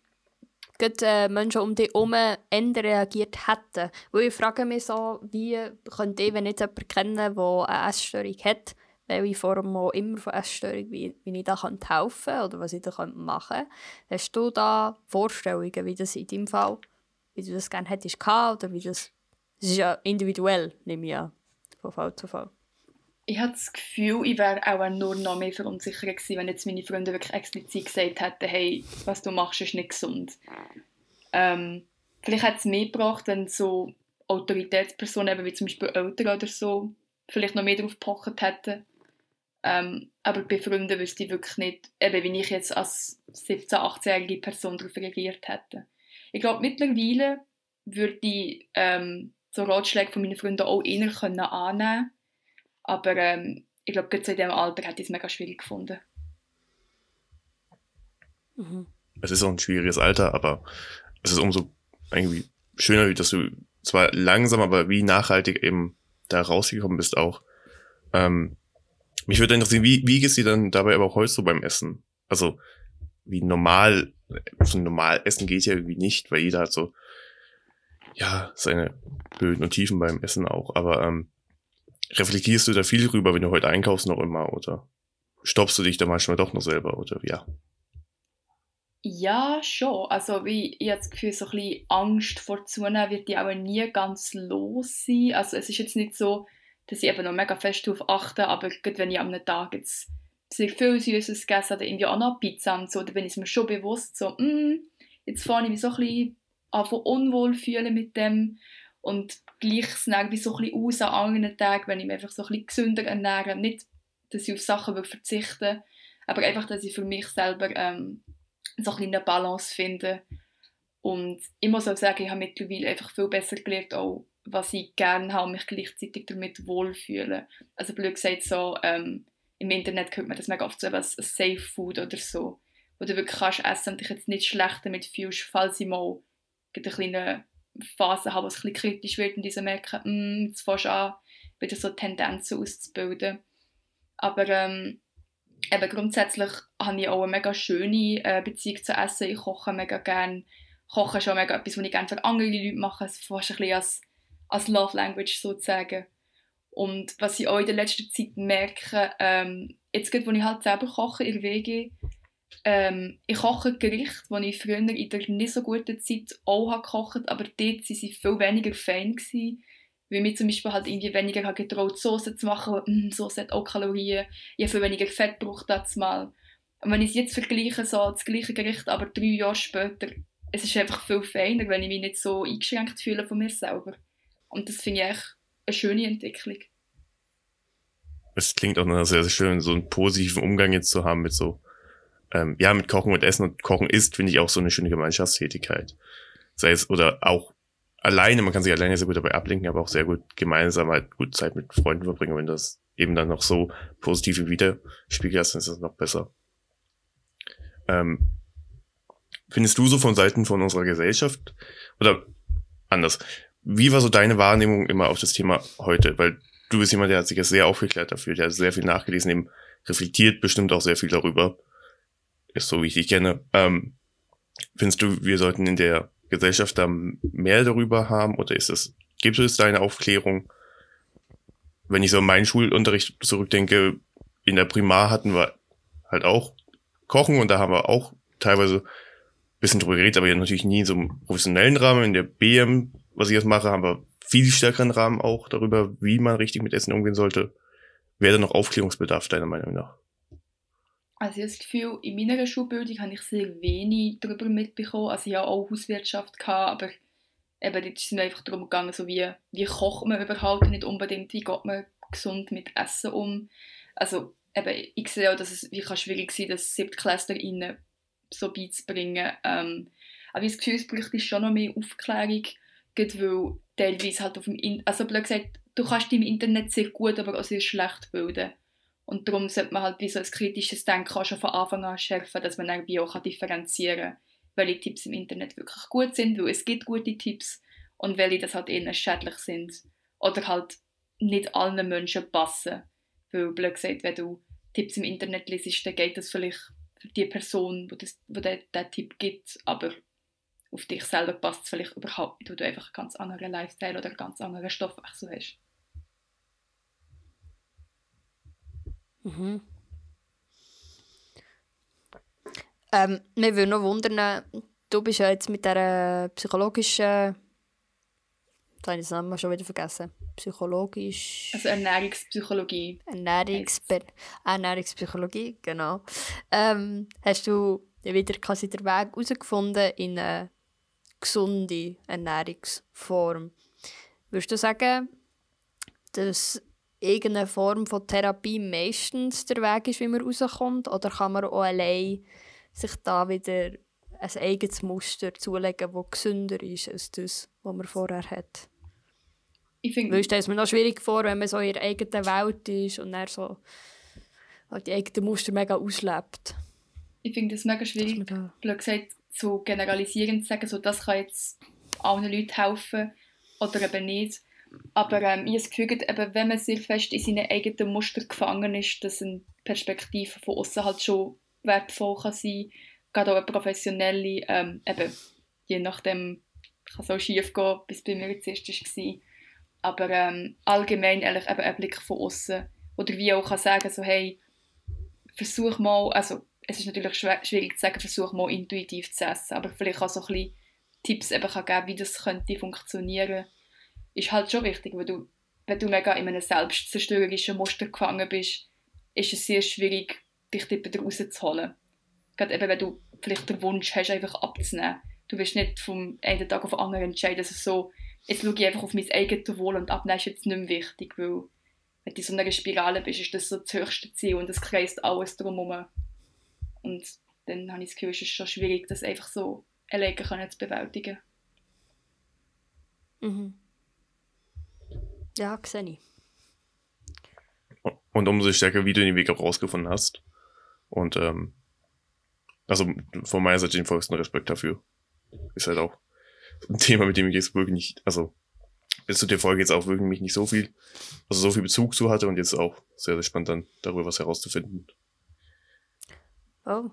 äh, Menschen um dich herum ändern reagiert hätten? Weil ich frage mich so, wie könnte ich, wenn ich jemanden kennen der eine Essstörung hat, welche Form auch immer von Essstörung, wie, wie ich da helfen kann oder was ich da machen kann. Hast du da Vorstellungen, wie das in deinem Fall, wie du das gerne hättest gehabt, oder wie das, das ist ja individuell, nehme ich an, von Fall zu Fall ich habe das Gefühl, ich wäre auch nur noch mehr verunsichert gewesen, wenn jetzt meine Freunde wirklich explizit gesagt hätten, hey, was du machst, ist nicht gesund. Ähm, vielleicht hat es mehr gebracht, wenn so Autoritätspersonen, eben wie zum Beispiel Eltern oder so, vielleicht noch mehr darauf gepocht hätten. Ähm, aber bei Freunden wüsste ich wirklich nicht, eben wie ich jetzt als 17-, 18-jährige Person darauf reagiert hätte. Ich glaube, mittlerweile würde ich ähm, so Ratschläge von meinen Freunden auch eher können annehmen aber ähm, ich glaube, gerade in diesem Alter hätte ich es mega schwierig gefunden. Mhm. Es ist auch ein schwieriges Alter, aber es ist umso irgendwie schöner, dass du zwar langsam, aber wie nachhaltig eben da rausgekommen bist auch. Ähm, mich würde interessieren, wie, wie geht es dir dann dabei aber auch heute so beim Essen? Also, wie normal, so normal essen geht ja irgendwie nicht, weil jeder hat so, ja, seine Höhen und Tiefen beim Essen auch, aber ähm, reflektierst du da viel drüber, wenn du heute einkaufst noch immer, oder stoppst du dich da manchmal doch noch selber, oder ja? Ja, schon. Also wie ich habe das Gefühl, so ein bisschen Angst vor Zunehmen wird die aber nie ganz los sein. Also es ist jetzt nicht so, dass ich eben noch mega fest darauf achte, aber gerade wenn ich am Tag jetzt sehr viel Süßes gegessen oder irgendwie auch noch Pizza und so, dann bin ich mir schon bewusst so, mm, jetzt fange ich mich so ein bisschen an unwohl fühlen mit dem und gleich es wie so ein bisschen aus an anderen Tagen, wenn ich mich einfach so ein bisschen gesünder ernähre. Nicht, dass ich auf Sachen will verzichten aber einfach, dass ich für mich selber ähm, so ein eine Balance finde. Und ich muss auch sagen, ich habe mittlerweile einfach viel besser gelernt, auch was ich gerne habe und mich gleichzeitig damit wohlfühle. Also blöd gesagt, so, ähm, im Internet hört man das mega oft so als Safe Food oder so, wo du wirklich kannst essen und dich jetzt nicht schlecht damit fühlst, falls ich mal eine kleine Phase habe, wo es ein kritisch wird und diese merken, mm, jetzt fängst du an, wieder so Tendenzen auszubilden. Aber ähm, eben grundsätzlich habe ich auch eine mega schöne äh, Beziehung zu Essen. Ich koche mega gerne. Kochen ist auch mega etwas, was ich gerne für andere Leute mache. Es fast ein bisschen als, als Love Language sozusagen. Und was ich auch in der letzten Zeit merke, ähm, jetzt gerade, wo ich halt selber koche in der WG, ähm, ich koche Gerichte, die ich früher in der nicht so guten Zeit auch habe aber dort waren sie viel weniger fein. Gewesen, weil mir zum Beispiel halt irgendwie weniger habe getraut, Soße zu machen, mm, Soße hat auch Kalorien, ich habe viel weniger Fett gebraucht das mal. Und wenn ich es jetzt vergleiche, so das gleiche Gericht, aber drei Jahre später, es ist einfach viel feiner, wenn ich mich nicht so eingeschränkt fühle von mir selber. Und das finde ich echt eine schöne Entwicklung. Es klingt auch noch sehr, sehr schön, so einen positiven Umgang jetzt zu haben mit so ähm, ja, mit Kochen und Essen und Kochen ist, finde ich auch so eine schöne Gemeinschaftstätigkeit. Sei es, oder auch alleine, man kann sich alleine sehr gut dabei ablenken, aber auch sehr gut gemeinsam halt gut Zeit mit Freunden verbringen. Wenn das eben dann noch so positive Widerspiegel hast, dann ist das noch besser. Ähm, findest du so von Seiten von unserer Gesellschaft oder anders? Wie war so deine Wahrnehmung immer auf das Thema heute? Weil du bist jemand, der hat sich ja sehr aufgeklärt dafür, der hat sehr viel nachgelesen, eben reflektiert bestimmt auch sehr viel darüber. Ist so, wie ich dich kenne. Ähm, findest du, wir sollten in der Gesellschaft da mehr darüber haben oder ist es, gibt es da eine Aufklärung? Wenn ich so an meinen Schulunterricht zurückdenke, in der Primar hatten wir halt auch Kochen und da haben wir auch teilweise bisschen drüber geredet, aber ja natürlich nie in so einem professionellen Rahmen. In der BM, was ich jetzt mache, haben wir viel stärkeren Rahmen auch darüber, wie man richtig mit Essen umgehen sollte. Wäre da noch Aufklärungsbedarf, deiner Meinung nach? Also ich habe das Gefühl, in meiner Schulbildung habe ich sehr wenig darüber mitbekommen. Also ich habe auch Hauswirtschaft, aber eben dort ist es einfach darum gegangen, so wie, wie kocht man überhaupt, nicht unbedingt, wie geht man gesund mit Essen um. Also eben, ich sehe auch, dass es wie schwierig sein kann, das SiebtklässlerInnen so beizubringen. Ähm, aber ich habe das Gefühl, es schon noch mehr Aufklärung, weil teilweise halt auf dem Internet, also blöd gesagt, du kannst dich im Internet sehr gut, aber auch sehr schlecht bilden. Und darum sollte man halt wie so ein kritisches Denken auch schon von Anfang an schärfen, dass man irgendwie auch differenzieren kann, welche Tipps im Internet wirklich gut sind, weil es gibt gute Tipps und welche das halt eher schädlich sind oder halt nicht allen Menschen passen. Weil, blöd gesagt, wenn du Tipps im Internet liest, dann geht das vielleicht für die Person, die, die den Tipp gibt, aber auf dich selber passt es vielleicht überhaupt nicht, weil du einfach einen ganz anderen Lifestyle oder einen ganz anderen Stoffwechsel hast. Mhm. Ähm, mir würde noch wundern, du bist ja jetzt mit dieser psychologischen. Jetzt habe ich den Namen schon wieder vergessen. Psychologisch. Also Ernährungspsychologie. Ernährungsper Ernährungspsychologie, genau. Ähm, hast du wieder quasi den Weg herausgefunden in eine gesunde Ernährungsform? Würdest du sagen, dass irgendeine Form von Therapie meistens der Weg ist, wie man rauskommt? Oder kann man auch allein sich da wieder ein eigenes Muster zulegen, das gesünder ist als das, was man vorher hat? Ich finde... Weil es mir noch schwierig vor, wenn man so in der eigenen Welt ist und dann so halt die eigenen Muster mega auslebt. Ich finde es mega schwierig, blöd gesagt, so generalisierend zu sagen, so, das kann jetzt allen Leuten helfen oder eben nicht aber ähm, ich habe das Gefühl, wenn man sehr fest in seinen eigenen Muster gefangen ist, dass eine Perspektive von außen halt schon wertvoll kann sein kann. Gerade auch eine professionelle, ähm, eben, je nachdem kann es auch schief gehen, bis bei mir jetzt war. Aber ähm, allgemein ehrlich, eben ein Blick von außen Oder wie auch kann sagen, so, hey, versuch mal, also es ist natürlich schwierig zu sagen, versuch mal intuitiv zu essen, aber vielleicht auch so ein bisschen Tipps eben kann geben, wie das könnte funktionieren könnte ist halt schon wichtig, weil du, wenn du mega in einem selbstzerstörerischen Muster gefangen bist, ist es sehr schwierig, dich dort wieder rauszuholen. Gerade eben, wenn du vielleicht den Wunsch hast, einfach abzunehmen. Du wirst nicht vom einen Tag auf den anderen entscheiden, dass es so, jetzt schaue ich einfach auf mein eigenes Wohl und abnehmen ist jetzt nicht mehr wichtig, weil wenn du in so einer Spirale bist, ist das so das höchste Ziel und es kreist alles drumherum. Und dann habe ich das Gefühl, es ist schon schwierig, das einfach so alleine zu bewältigen. Mhm. Ja, sehe ich. Und umso stärker, wie du den Weg auch rausgefunden hast. Und ähm, also von meiner Seite den vollsten Respekt dafür. Ist halt auch ein Thema, mit dem ich jetzt wirklich nicht, also bis zu der Folge jetzt auch wirklich nicht so viel, also so viel Bezug zu hatte und jetzt auch sehr, sehr spannend dann darüber was herauszufinden. Oh.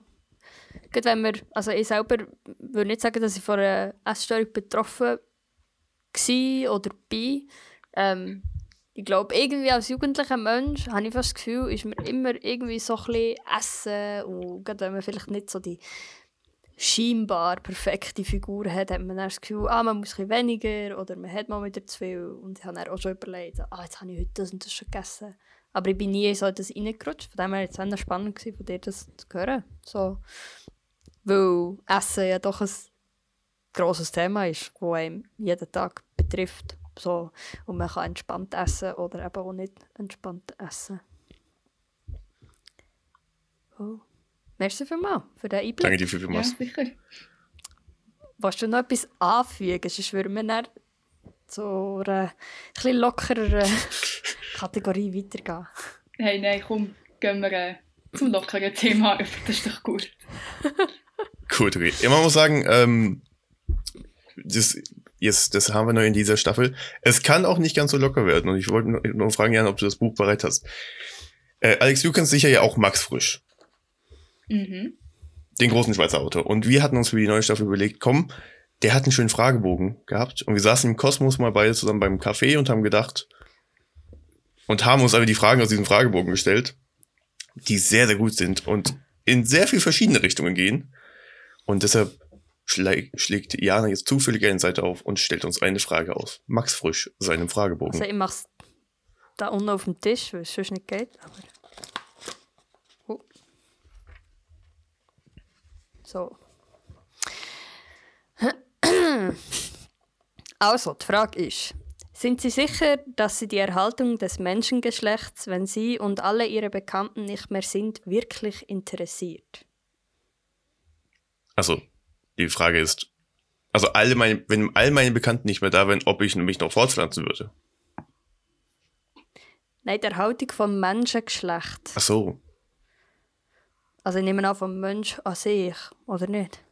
Gut, wenn wir, also ich selber würde nicht sagen, dass ich von einer Essstörung betroffen war oder bin. Ähm, ich glaube, irgendwie als jugendlicher Mensch habe ich fast das Gefühl, ist man immer irgendwie so ein bisschen essen und gerade wenn man vielleicht nicht so die scheinbar perfekte Figur hat, hat man dann das Gefühl, ah, man muss ein weniger oder man hat mal wieder zu viel. Und ich habe dann auch schon überlegt, ah, jetzt habe ich heute das und das schon gegessen. Aber ich bin nie so das reingerutscht. Von dem her war es spannend, von dir das zu hören. So, weil Essen ja doch ein grosses Thema ist, das einem jeden Tag betrifft. So, und man kann entspannt essen oder eben auch nicht entspannt essen. Oh. Merci vielmals für den Einblick. Danke dir vielmals. Ja, sicher. Willst du noch etwas anfügen? Sonst würden wir dann zu einer etwas lockereren [LAUGHS] Kategorie weitergehen. Hey, nein, komm, gehen wir äh, zum lockeren Thema [LAUGHS] über. Das ist doch gut. [LAUGHS] gut, okay. Ja, man muss sagen, ähm, das Yes, das haben wir noch in dieser Staffel. Es kann auch nicht ganz so locker werden. Und ich wollte nur fragen, Jan, ob du das Buch bereit hast. Äh, Alex, du kennst sicher ja auch Max Frisch, Mhm. den großen Schweizer Autor. Und wir hatten uns für die neue Staffel überlegt, komm, der hat einen schönen Fragebogen gehabt. Und wir saßen im Kosmos mal beide zusammen beim Café und haben gedacht, und haben uns aber die Fragen aus diesem Fragebogen gestellt, die sehr, sehr gut sind und in sehr viel verschiedene Richtungen gehen. Und deshalb schlä schlägt Jana jetzt zufällig eine Seite auf und stellt uns eine Frage aus. Max Frisch, seinem Fragebogen. Also ich mache es da unten auf dem Tisch, weil es sonst nicht geht. Aber... Oh. So. [CLEARS THROAT] Also, die Frage ist, sind Sie sicher, dass Sie die Erhaltung des Menschengeschlechts, wenn Sie und alle Ihre Bekannten nicht mehr sind, wirklich interessiert? Also, die Frage ist, also alle meine, wenn all meine Bekannten nicht mehr da wären, ob ich mich noch fortpflanzen würde. Nein, die Erhaltung vom Menschengeschlecht. Ach so. Also ich nehme an vom Mensch an sich, oder nicht?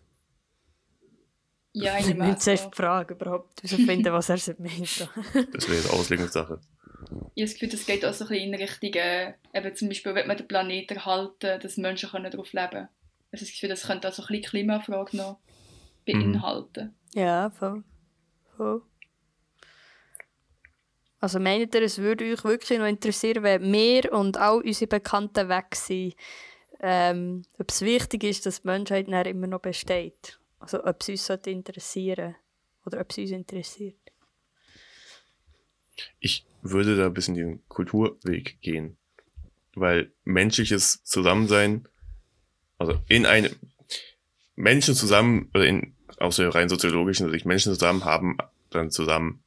Ja, ich Ich nehme an, zuerst so. die Frage überhaupt herausfinden, was er meint. Das wäre jetzt Auslegungssache. Ich habe das Gefühl, das geht auch so ein bisschen in Richtung, äh, eben zum Beispiel, wenn man den Planeten erhalten, dass Menschen können darauf leben können. Ich habe das Gefühl, das könnte auch so ein bisschen Klimafrage noch beinhalten. ja, voll. voll. Also meint ihr, es würde euch wirklich noch interessieren, wenn wir und all unsere Bekannten weg sind, ähm, ob es wichtig ist, dass die Menschheit dann immer noch besteht? Also ob es uns sollte interessieren oder ob es uns interessiert. Ich würde da ein bisschen den Kulturweg gehen. Weil menschliches Zusammensein, also in einem Menschen zusammen, oder in, aus der rein soziologischen Sicht, Menschen zusammen haben dann zusammen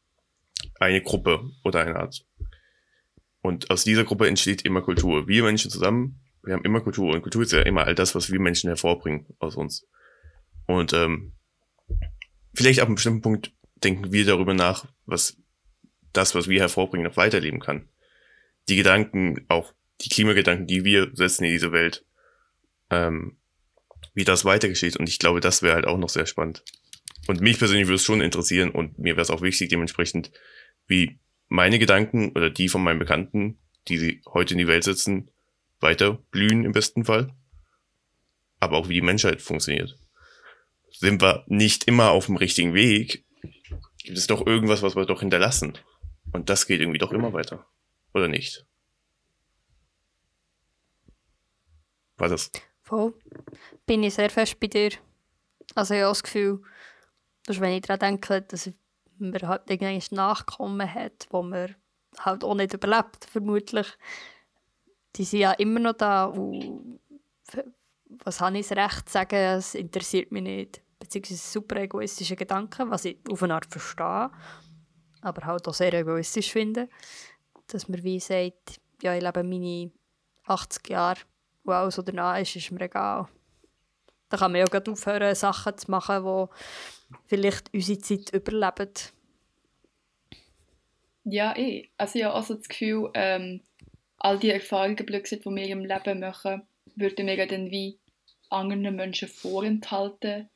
eine Gruppe oder eine Art. Und aus dieser Gruppe entsteht immer Kultur. Wir Menschen zusammen, wir haben immer Kultur. Und Kultur ist ja immer all das, was wir Menschen hervorbringen aus uns. Und ähm, vielleicht ab einem bestimmten Punkt denken wir darüber nach, was das, was wir hervorbringen, noch weiterleben kann. Die Gedanken, auch die Klimagedanken, die wir setzen in diese Welt, ähm, wie das weitergeschieht. Und ich glaube, das wäre halt auch noch sehr spannend. Und mich persönlich würde es schon interessieren und mir wäre es auch wichtig, dementsprechend, wie meine Gedanken oder die von meinen Bekannten, die sie heute in die Welt setzen, weiter blühen im besten Fall. Aber auch wie die Menschheit funktioniert. Sind wir nicht immer auf dem richtigen Weg, gibt es doch irgendwas, was wir doch hinterlassen. Und das geht irgendwie doch immer weiter. Oder nicht? War das? Voll. Bin ich sehr fest bei dir. Also ich habe das Gefühl, dass wenn ich daran denke, dass man halt irgendwie Nachkommen hat, wo man halt auch nicht überlebt, vermutlich. Die sind ja immer noch da und was habe ich das Recht zu sagen, es interessiert mich nicht. Beziehungsweise super egoistische Gedanken, was ich auf eine Art verstehe, aber halt auch sehr egoistisch finde. Dass man wie sagt, ja, ich lebe meine 80 Jahre und alles, was danach ist, ist mir egal. Da kann man ja gerade aufhören, Sachen zu machen, die vielleicht unsere Zeit überleben. Ja, eh. Also ich habe also das Gefühl, ähm, all die Erfahrungen, die wir im Leben machen, würden wir dann wie anderen Menschen vorenthalten,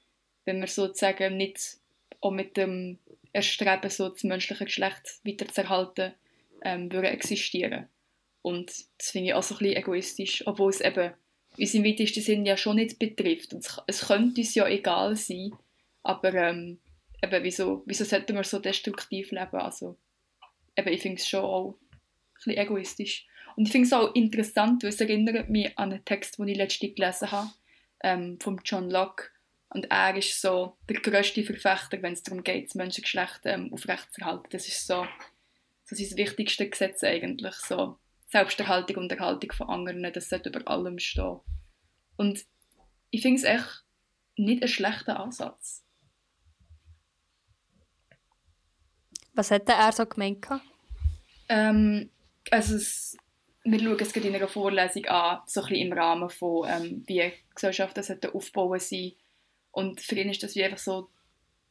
wenn wir sozusagen nicht auch mit dem Erstreben, so das menschliche Geschlecht weiterzuerhalten, ähm, würden existieren. Und das finde ich auch so ein bisschen egoistisch, obwohl es eben uns im weitesten Sinn ja schon nicht betrifft. Und es, es könnte uns ja egal sein, aber ähm, eben, wieso, wieso sollten wir so destruktiv leben? Also, eben, ich finde es schon auch ein bisschen egoistisch. Und ich finde es auch interessant, weil es erinnert mich an einen Text, den ich letztens gelesen habe, ähm, von John Locke. Und er ist so der grösste Verfechter, wenn es darum geht, das Menschengeschlecht ähm, aufrechtzuerhalten. Das ist so, so sein wichtigstes Gesetz eigentlich. So Selbsterhaltung und Erhaltung von anderen, das sollte über allem stehen. Und ich finde es echt nicht einen schlechten Ansatz. Was hat denn er so gemeint? Ähm, also es, wir schauen es gerade in einer Vorlesung an, so ein bisschen im Rahmen von, ähm, wie Gesellschaften sollten aufbauen sein. Und für ihn ist das wie einfach so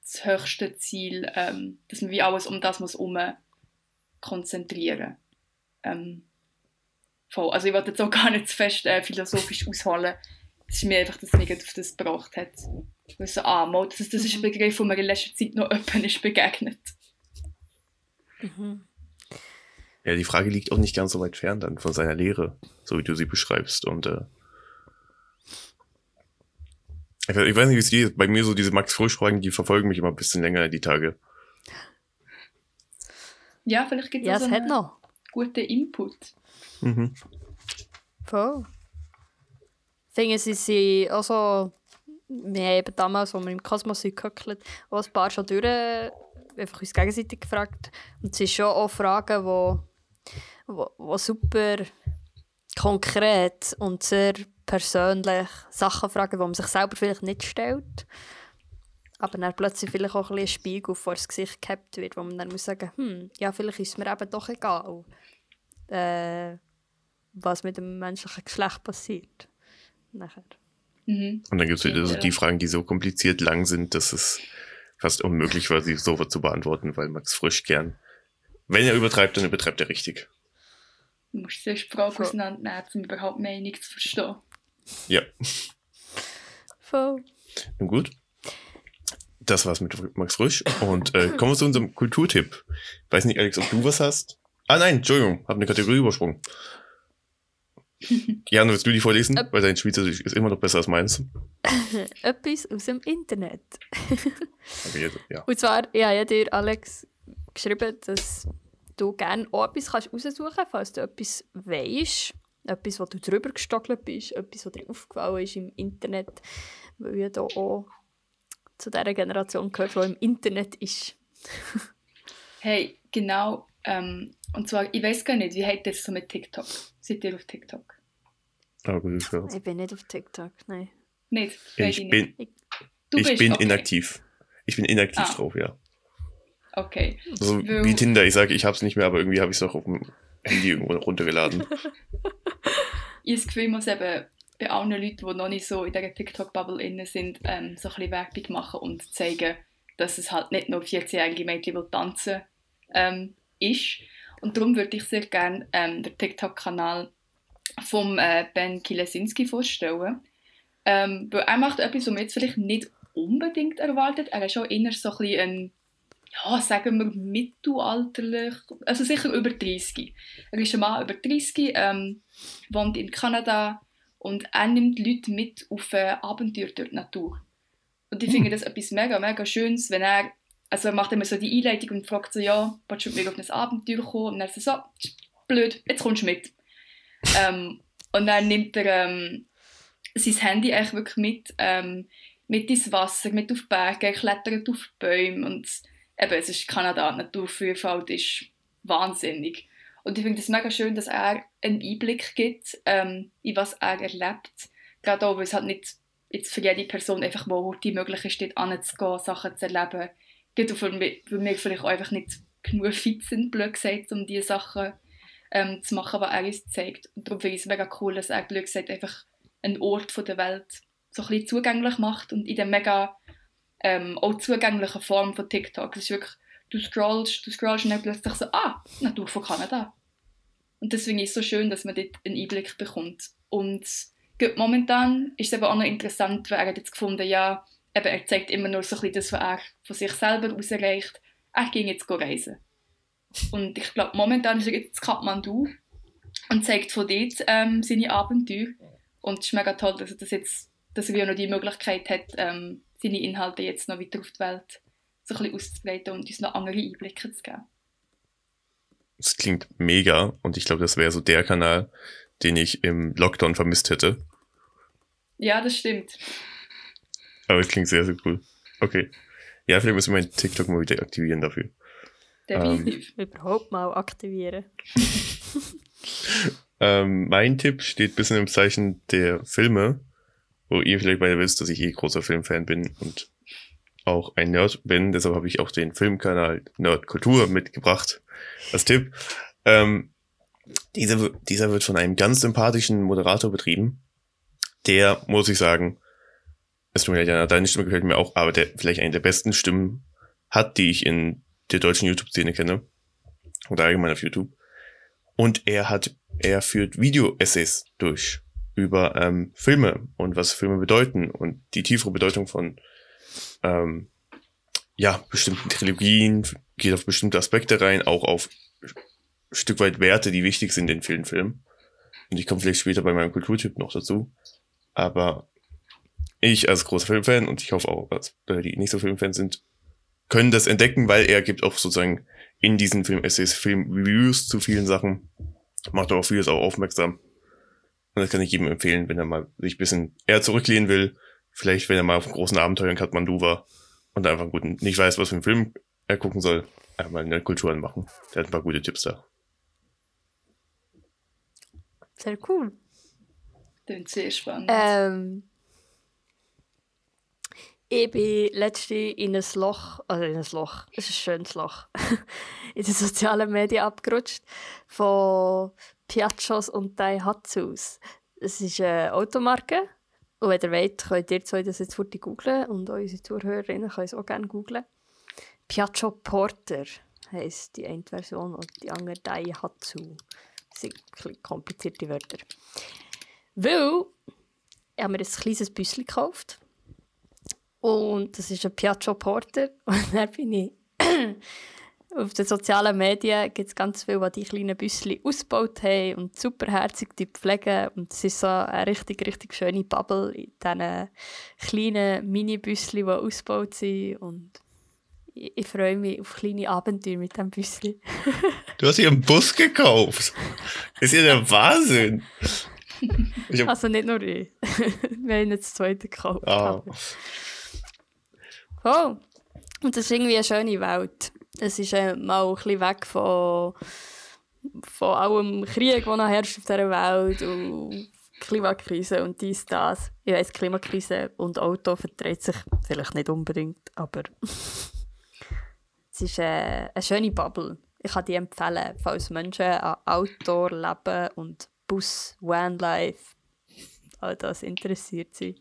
das höchste Ziel, ähm, dass man wie alles um das muss herum konzentrieren. Ähm, voll. Also ich wollte jetzt auch gar nicht zu fest äh, philosophisch ausholen. Es ist mir einfach, dass es mich auf das gebracht hat. Weil so, ah, mal, das, das ist ein Begriff, der mir in letzter Zeit noch jemand ist begegnet. Mhm. Ja, die Frage liegt auch nicht ganz so weit fern dann von seiner Lehre, so wie du sie beschreibst. Und äh, ich weiß ich weiß nicht, wie es dir ist. Bei mir so diese Max Frisch-Fragen, die verfolgen mich immer ein bisschen länger die Tage. Ja, vielleicht gibt es Ja, auch so es hat einen noch. guten Input. Mhm. Voll. Finde sie sind auch so, wir haben eben damals, als wir im Kosmos gehöckelt, auch ein paar schon durch, einfach uns gegenseitig gefragt. Und es sind schon auch Fragen, die wo, wo super konkret und sehr persönlich Sachen fragen, die man sich selber vielleicht nicht stellt. Aber dann plötzlich vielleicht auch ein, bisschen ein Spiegel vor das Gesicht gehabt wird, wo man dann muss sagen, hm, ja, vielleicht ist es mir eben doch egal, äh, was mit dem menschlichen Geschlecht passiert. Nachher. Mhm. Und dann gibt es wieder so die Fragen, die so kompliziert lang sind, dass es fast unmöglich war, sie so zu beantworten, weil Max Frisch gern, wenn er übertreibt, dann übertreibt er richtig. Du musst zuerst die Frage auseinandernehmen, um überhaupt Meinung zu verstehen. Ja, Voll. nun gut. Das war's mit Max Frisch. Und äh, [CLEARS THROAT] kommen wir zu unserem Kulturtipp. Weiß nicht, Alex, ob du was hast? Ah nein, Entschuldigung, hab eine Kategorie übersprungen. [LAUGHS] Jan, willst du die vorlesen? Äp- Weil dein Schweizerdeutsch ist immer noch besser als meins. [LAUGHS] Etwas aus dem Internet. [LAUGHS] Jetzt, ja. Und zwar, ich habe ja dir, Alex, geschrieben, dass du gerne auch etwas kannst raussuchen kannst, falls du etwas weisst. Etwas, wo du drüber gestockelt bist, etwas, was dir aufgefallen ist im Internet. Weil ich da auch zu dieser Generation gehört, die im Internet ist. Hey, genau. Ähm, und zwar, ich weiß gar nicht, wie heißt das so mit TikTok? Seid ihr auf TikTok? Aber ist klar. Ich bin nicht auf TikTok, nein. Nicht? Ich nicht. bin, ich bist, bin okay. inaktiv. Ich bin inaktiv Ah. drauf, ja. Okay. So Weil- wie Tinder. Ich sage, ich hab's nicht mehr, aber irgendwie habe ich es noch auf dem Handy irgendwo runtergeladen. [LAUGHS] [LAUGHS] Ich habe das Gefühl, ich muss eben bei allen Leuten, die noch nicht so in dieser TikTok-Bubble inne sind, ähm, so ein bisschen Werbung machen und zeigen, dass es halt nicht nur 14-jährige Mädchen, die tanzen, ähm, ist. Und darum würde ich sehr gerne ähm, den TikTok-Kanal vom äh, Ben Kilesinski vorstellen. Ähm, weil er macht etwas, was man jetzt vielleicht nicht unbedingt erwartet. Er ist auch eher so ein bisschen ein, ja, sagen wir, mittelalterlich, also sicher über 30. Er ist ein Mann über 30, ähm, wohnt in Kanada und er nimmt Leute mit auf äh, Abenteuer durch die Natur. Und ich finde das etwas mega, mega Schönes, wenn er, also er macht immer so die Einleitung und fragt so, ja, willst du mit mir auf ein Abenteuer kommen? Und er sagt so, blöd, jetzt kommst du mit. [LAUGHS] ähm, und dann nimmt er ähm, sein Handy eigentlich wirklich mit, ähm, mit ins Wasser, mit auf Berge, er klettert auf Bäume und eben, es ist Kanada, die Naturvielfalt ist wahnsinnig. Und ich finde es mega schön, dass er einen Einblick gibt, ähm, in was er erlebt. Gerade auch, weil es halt nicht jetzt für jede Person einfach, wo die möglich ist, dort anzugehen, Sachen zu erleben. Auch für mich, weil wir vielleicht auch einfach nicht genug fit sind, blöd gesagt, um diese Sachen ähm, zu machen, was er uns zeigt. Und darum finde ich es mega cool, dass er, blöd gesagt, einfach einen Ort von der Welt so ein bisschen zugänglich macht und in der mega ähm, auch zugänglichen Form von TikTok. Es ist wirklich, du scrollst, du scrollst und dann plötzlich so, ah, Natur von Kanada. Und das finde ich so schön, dass man dort einen Einblick bekommt. Und momentan ist es eben auch noch interessant, weil er hat jetzt gefunden, ja, eben, er zeigt immer nur so ein bisschen das, was er von sich selber aus erreicht. Er ging jetzt reisen. Und ich glaube, momentan ist er jetzt in Kathmandu und zeigt von dort ähm, seine Abenteuer. Und es ist mega toll, dass er, das jetzt, dass er noch die Möglichkeit hat, ähm, seine Inhalte jetzt noch weiter auf die Welt so ein bisschen auszubreiten und uns noch andere Einblicke zu geben. Es klingt mega und ich glaube, das wäre so der Kanal, den ich im Lockdown vermisst hätte. Ja, das stimmt. Aber es klingt sehr, sehr cool. Okay. Ja, vielleicht müssen wir meinen TikTok mal wieder aktivieren dafür. Definitiv. Überhaupt mal aktivieren. [LAUGHS] Ähm, mein Tipp steht ein bisschen im Zeichen der Filme, wo ihr vielleicht beide wisst, dass ich eh großer Filmfan bin und auch ein Nerd bin. Deshalb habe ich auch den Filmkanal Nerd Kultur mitgebracht als Tipp. Ähm, dieser, dieser wird von einem ganz sympathischen Moderator betrieben. Der, muss ich sagen, es tut mir leid, Jana, deine Stimme gefällt mir auch, aber der vielleicht eine der besten Stimmen hat, die ich in der deutschen YouTube-Szene kenne. Oder allgemein auf YouTube. Und er hat, er führt Video-Essays durch über ähm, Filme und was Filme bedeuten und die tiefere Bedeutung von ähm, ja, bestimmten Trilogien, geht auf bestimmte Aspekte rein, auch auf Stück weit Werte, die wichtig sind in vielen Filmen. Und ich komme vielleicht später bei meinem Kulturtyp noch dazu. Aber ich als großer Filmfan und ich hoffe auch, dass Leute, die nicht so Filmfans sind, können das entdecken, weil er gibt auch sozusagen in diesen Film-Essays Film-Reviews zu vielen Sachen. Macht auch vieles auch aufmerksam. Und das kann ich jedem empfehlen, wenn er mal sich ein bisschen eher zurücklehnen will. Vielleicht, wenn er mal auf einen großen Abenteuer in Kathmandu war und einfach gut nicht weiß, was für einen Film er gucken soll, einmal eine Kultur anmachen. Der hat ein paar gute Tipps da. Sehr cool. Klingt sehr spannend. Ähm, ich bin letztens in ein Loch, also in ein Loch, es ist ein schönes Loch, [LAUGHS] in den sozialen Medien abgerutscht von Piaggos und Daihatsus. Es ist eine Automarke und wenn ihr wollt, könnt ihr zwei das jetzt für googeln und unsere Zuhörerinnen können es auch gerne googeln. Piaggio Porter heisst die eine Version und die andere Daihatsu. Das sind komplizierte Wörter. Weil ich habe mir ein kleines Büsschen gekauft. Und das ist ein Piaggio Porter. [LAUGHS] Und dann bin ich [CLEARS THROAT] auf den sozialen Medien gibt es ganz viele, die diese kleinen Büsschen ausgebaut haben und superherzig die pflegen. Und es ist so eine richtig, richtig schöne Bubble in diesen kleinen Mini-Büsschen, die ausgebaut sind. Und ich, ich freue mich auf kleine Abenteuer mit diesem Büsschen. [LAUGHS] du hast hier einen Bus gekauft. Das ist ja der Wahnsinn. Hab... Also nicht nur ich. [LAUGHS] Wir haben jetzt das zweite gekauft. Ah. Oh. Und das ist irgendwie eine schöne Welt. Es ist äh, mal ein bisschen weg von, von allem Krieg, der noch herrscht auf dieser Welt und Klimakrise und dies, das. Ich weiss, Klimakrise und Auto verträgt sich vielleicht nicht unbedingt, aber [LAUGHS] es ist äh, eine schöne Bubble. Ich kann die empfehlen, falls Menschen an Outdoor leben und Bus, Vanlife, all das interessiert sie.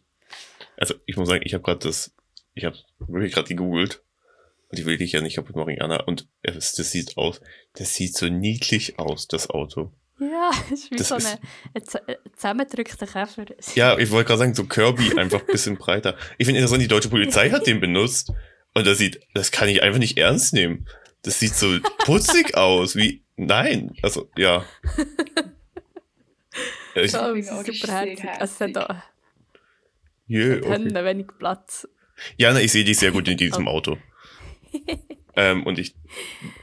Also ich muss sagen, ich habe gerade das, ich habe wirklich gerade gegoogelt und die will ich ja nicht kaputt machen, Anna. Und das, das sieht aus, das sieht so niedlich aus, das Auto. Ja, [LAUGHS] das ist wie das so eine, eine zusammengedrückte Käfer. Ja, ich wollte gerade sagen, so Kirby einfach ein bisschen breiter. Ich finde interessant, die deutsche Polizei hat den benutzt. Und das sieht, das kann ich einfach nicht ernst nehmen. Das sieht so putzig [LAUGHS] aus, wie, nein, also, ja. ich, oh, super herzig. Also, da, yeah, okay. wenig Platz. Ja, na, ich sehe dich sehr gut in diesem Auto. [LAUGHS] ähm, und ich,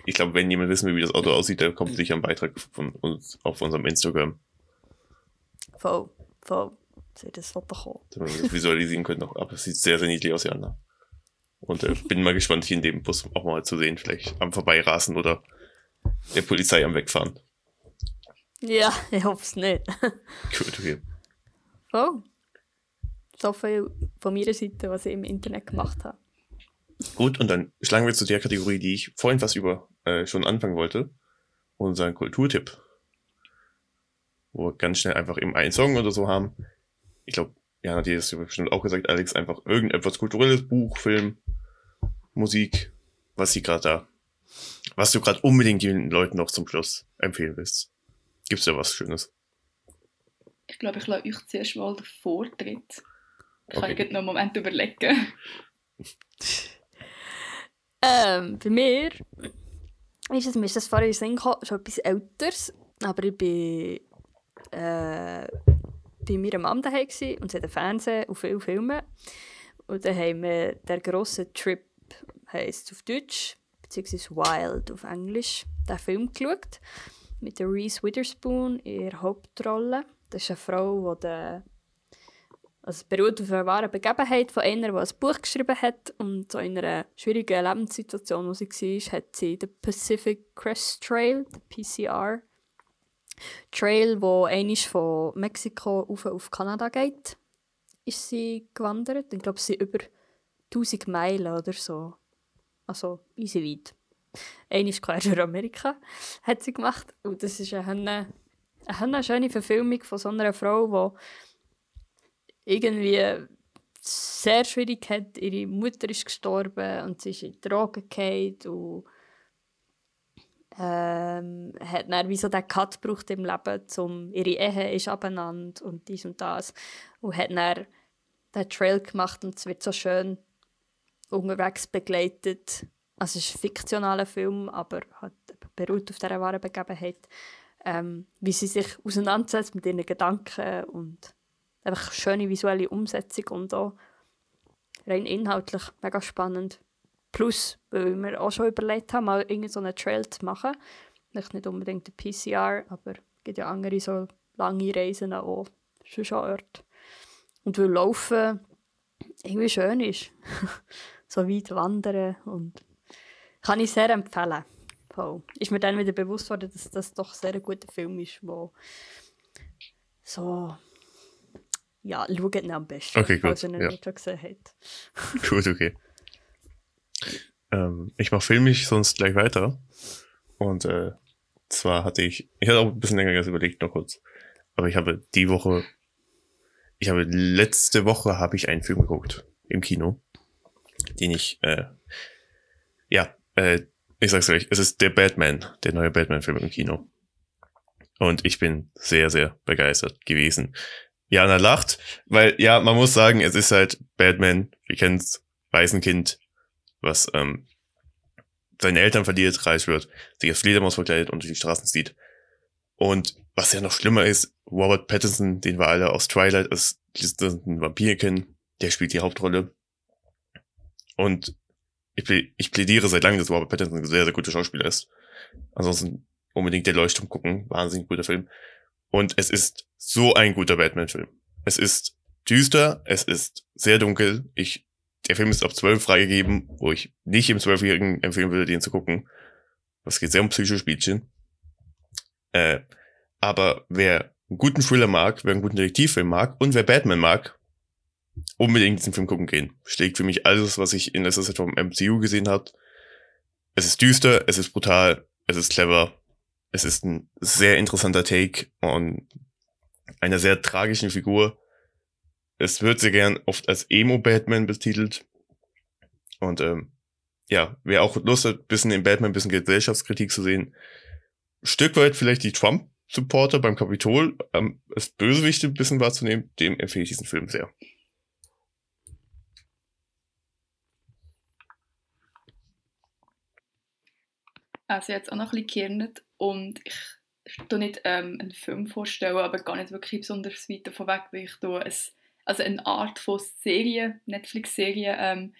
ich glaube, wenn jemand wissen will, wie das Auto aussieht, der kommt sicher ein Beitrag von uns auf unserem Instagram. Voll, voll. Seht das Foto kommen. Damit wir das visualisieren können noch. Aber es sieht sehr, sehr niedlich aus, Jana. Und äh, bin mal gespannt, dich in dem Bus auch mal zu sehen. Vielleicht am Vorbeirasen oder der Polizei am Wegfahren. Ja, [LAUGHS] ich hoffe es nicht. Gut, okay. Oh. So viel von meiner Seite, was ich im Internet gemacht habe. Gut, und dann schlagen wir zu der Kategorie, die ich vorhin fast über äh, schon anfangen wollte. Unseren Kulturtipp. Wo wir ganz schnell einfach eben einen Song oder so haben. Ich glaube, ja, hat dir das bestimmt auch gesagt, Alex, einfach irgendetwas kulturelles, Buch, Film, Musik, was sie gerade da, was du gerade unbedingt den Leuten noch zum Schluss empfehlen willst. Gibt's da was Schönes? Ich glaube, ich lasse euch zuerst mal den Vortritt. Ich okay. kann noch einen Moment überlegen. Ähm, bei mir ist es, mir ist das den schon etwas Älteres, aber ich bin äh, bei meiner Mom daheim und sie hat Fernsehen und viele Filme. Und dann haben wir «Der grosse Trip», heisst auf Deutsch, beziehungsweise «Wild» auf Englisch, den Film geschaut. Mit der Reese Witherspoon in ihrer Hauptrolle. Das ist eine Frau, die also es beruht auf einer wahren Begebenheit von einer, die ein Buch geschrieben hat und so in einer schwierigen Lebenssituation, wo sie war, hat sie den Pacific Crest Trail, den PCR, Trail, wo einmal von Mexiko auf, auf Kanada geht, ist sie gewandert. Ich glaube, sie über 1000 Meilen oder so. Also easy weit. Einmal quer durch Amerika hat sie gemacht. Und das ist eine, eine schöne Verfilmung von so einer Frau, die irgendwie sehr schwierig hat. Ihre Mutter ist gestorben und sie ist in Drogen gefallen und ähm, hat dann wie so den Cut gebraucht im Leben, um ihre Ehe ist abeinander und dies und das. Und hat dann den Trail gemacht und es wird so schön unterwegs begleitet. Also es ist ein fiktionaler Film, aber hat beruht auf dieser wahren Begebenheit, ähm, wie sie sich auseinandersetzt mit ihren Gedanken und einfach schöne visuelle Umsetzung und auch rein inhaltlich mega spannend. Plus, weil wir auch schon überlegt haben, mal irgendeinen so Trail zu machen. Nicht, nicht unbedingt der PCR, aber es gibt ja andere so lange Reisen auch schon schon Orte. Und weil Laufen irgendwie schön ist. [LAUGHS] so weit wandern und kann ich sehr empfehlen. Voll. Ist mir dann wieder bewusst worden, dass das doch sehr ein guter Film ist, wo so ja, schaut ihn am besten, Okay, gut, falls ihr ihn ja. nicht schon gesehen habt. Gut, okay. Ähm, ich mache filmisch sonst gleich weiter. Und äh, zwar hatte ich, ich hatte auch ein bisschen länger jetzt überlegt, noch kurz. Aber ich habe die Woche, ich habe letzte Woche habe ich einen Film geguckt im Kino, den ich, äh, ja, äh, ich sag's euch, es ist der Batman, der neue Batman-Film im Kino. Und ich bin sehr, sehr begeistert gewesen. Jana lacht, weil, ja, man muss sagen, es ist halt Batman, wir kennen's, Waisenkind, was ähm, seine Eltern verliert, reich wird, sich als Fledermaus verkleidet und durch die Straßen zieht. Und was ja noch schlimmer ist, Robert Pattinson, den wir alle aus Twilight als diesen Vampir kennen, der spielt die Hauptrolle. Und ich, plä- ich plädiere seit langem, dass Robert Pattinson ein sehr, sehr guter Schauspieler ist. Ansonsten unbedingt der Leuchtturm gucken, wahnsinnig guter Film. Und es ist so ein guter Batman-Film. Es ist düster, es ist sehr dunkel. Ich, der Film ist ab 12 freigegeben, wo ich nicht im 12-Jährigen empfehlen würde, den zu gucken. Es geht sehr um Psychospielchen. Äh, aber wer einen guten Thriller mag, wer einen guten Detektivfilm mag und wer Batman mag, unbedingt diesen Film gucken gehen. Schlägt für mich alles, was ich in letzter Zeit vom MCU gesehen habe. Es ist düster, es ist brutal, es ist clever, es ist ein sehr interessanter Take und einer sehr tragischen Figur. Es wird sehr gern oft als Emo-Batman betitelt. Und ähm, ja, wer auch Lust hat, bisschen in Batman, bisschen Gesellschaftskritik zu sehen, Stück weit vielleicht die Trump-Supporter beim Kapitol ähm, als Bösewichte ein bisschen wahrzunehmen, dem empfehle ich diesen Film sehr. Also jetzt auch noch ein bisschen geirrt und ich tu nicht ähm, einen Film vorstellen, aber gar nicht wirklich besonders weit davon weg, weil ich tu ein, also eine Art von Serie, Netflix-Serie ähm,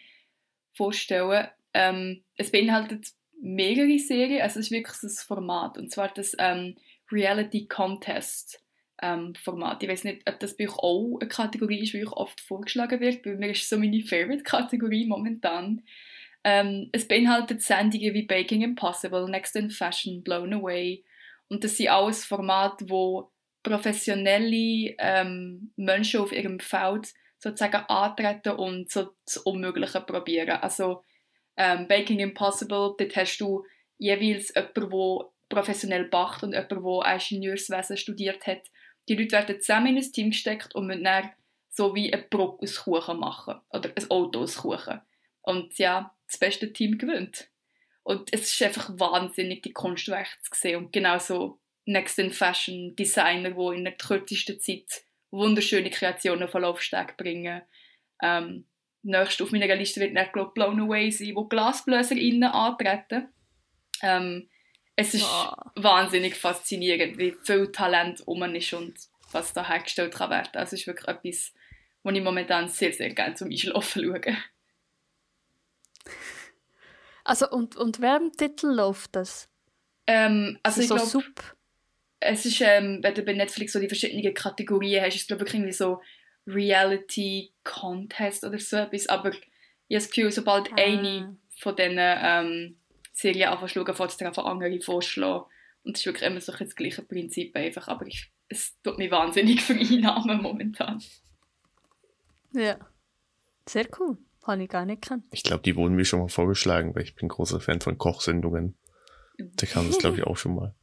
vorstellen. Ähm, es beinhaltet mehrere Serien, also es ist wirklich das Format und zwar das ähm, Reality Contest ähm, Format. Ich weiß nicht, ob das bei euch auch eine Kategorie ist, die euch oft vorgeschlagen wird, weil mir ist so meine Favorite-Kategorie momentan. Ähm, es beinhaltet Sendungen wie Baking Impossible, Next in Fashion, Blown Away. Und das sind alles Formate, wo professionelle ähm, Menschen auf ihrem Feld sozusagen antreten und so das Unmögliche probieren. Also ähm, Baking Impossible, dort hast du jeweils jemanden, der professionell backt und jemanden, der Ingenieurswesen studiert hat. Die Leute werden zusammen in ein Team gesteckt und müssen dann so wie ein Brot aus Kuchen machen oder ein Auto aus Kuchen. Und ja, das beste Team gewinnt. Und es ist einfach wahnsinnig, die Kunstwerke zu sehen. Und genauso Next in Fashion Designer, die in der kürzesten Zeit wunderschöne Kreationen von Laufsteg bringen. Ähm, nächst auf meiner Liste wird dann, glaub, Blown Away sein, wo Glasbläser innen antreten. Ähm, es ist Wow. wahnsinnig faszinierend, wie viel Talent um ist und was da hergestellt kann werden. Also es ist wirklich etwas, was ich momentan sehr, sehr gerne zum Einschlafen schaue. Also, und, und welchem Titel läuft das? Ähm, also ich so glaube, es ist, ähm, wenn du bei Netflix so die verschiedenen Kategorien hast, ist es glaube ich irgendwie so Reality Contest oder so etwas, aber ich habe das Gefühl, sobald Ah. eine von diesen ähm, Serien anfängt zu schauen, fängt es andere vorschlagen. Und es ist wirklich immer so das gleiche Prinzip einfach, aber ich, es tut mich wahnsinnig vereinnahmen momentan. Ja. Sehr cool. Habe ich gar nicht gekannt. Ich glaube, die wurden mir schon mal vorgeschlagen, weil ich bin großer Fan von Kochsendungen. Da kam das, glaube ich, auch schon mal.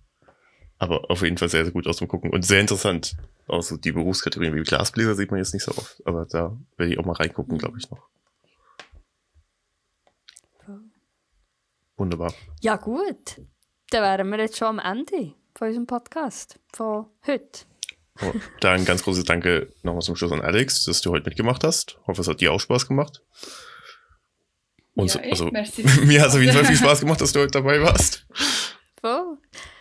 Aber auf jeden Fall sehr, sehr gut aus dem Gucken. Und sehr interessant. Auch so die Berufskategorien wie Glasbläser sieht man jetzt nicht so oft. Aber da werde ich auch mal reingucken, glaube ich, noch. Wunderbar. Ja, gut. Dann wären wir jetzt schon am Ende von unserem Podcast. Von heute. Oh, da ein ganz großes Danke nochmal zum Schluss an Alex, dass du heute mitgemacht hast. Hoffe, es hat dir auch Spaß gemacht. Und Ja, so, also, [LAUGHS] mir hat es auf jeden Fall [LAUGHS] viel Spaß gemacht, dass du heute dabei warst. Voll.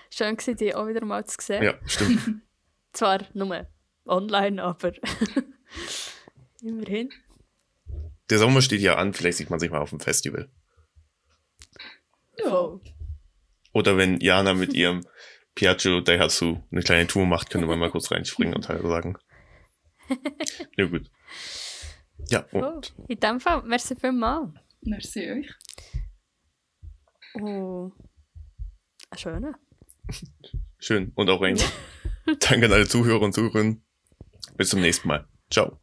Schön war dich auch wieder mal zu sehen. Ja, stimmt. [LAUGHS] Zwar nur online, aber immerhin. Der Sommer steht ja an, vielleicht sieht man sich mal auf dem Festival. Ja. Oder wenn Jana mit ihrem Piaggio Daihatsu eine kleine Tour macht, können wir mal kurz reinspringen und Hallo sagen. [LAUGHS] Ja, gut. Ja, Voll. und In dem Fall, merci vielmals. Merci euch. Oh. Ein schöner. schön. Und auch Rainer. Danke an alle Zuhörer und Zuhörerinnen. Bis zum nächsten Mal. Ciao.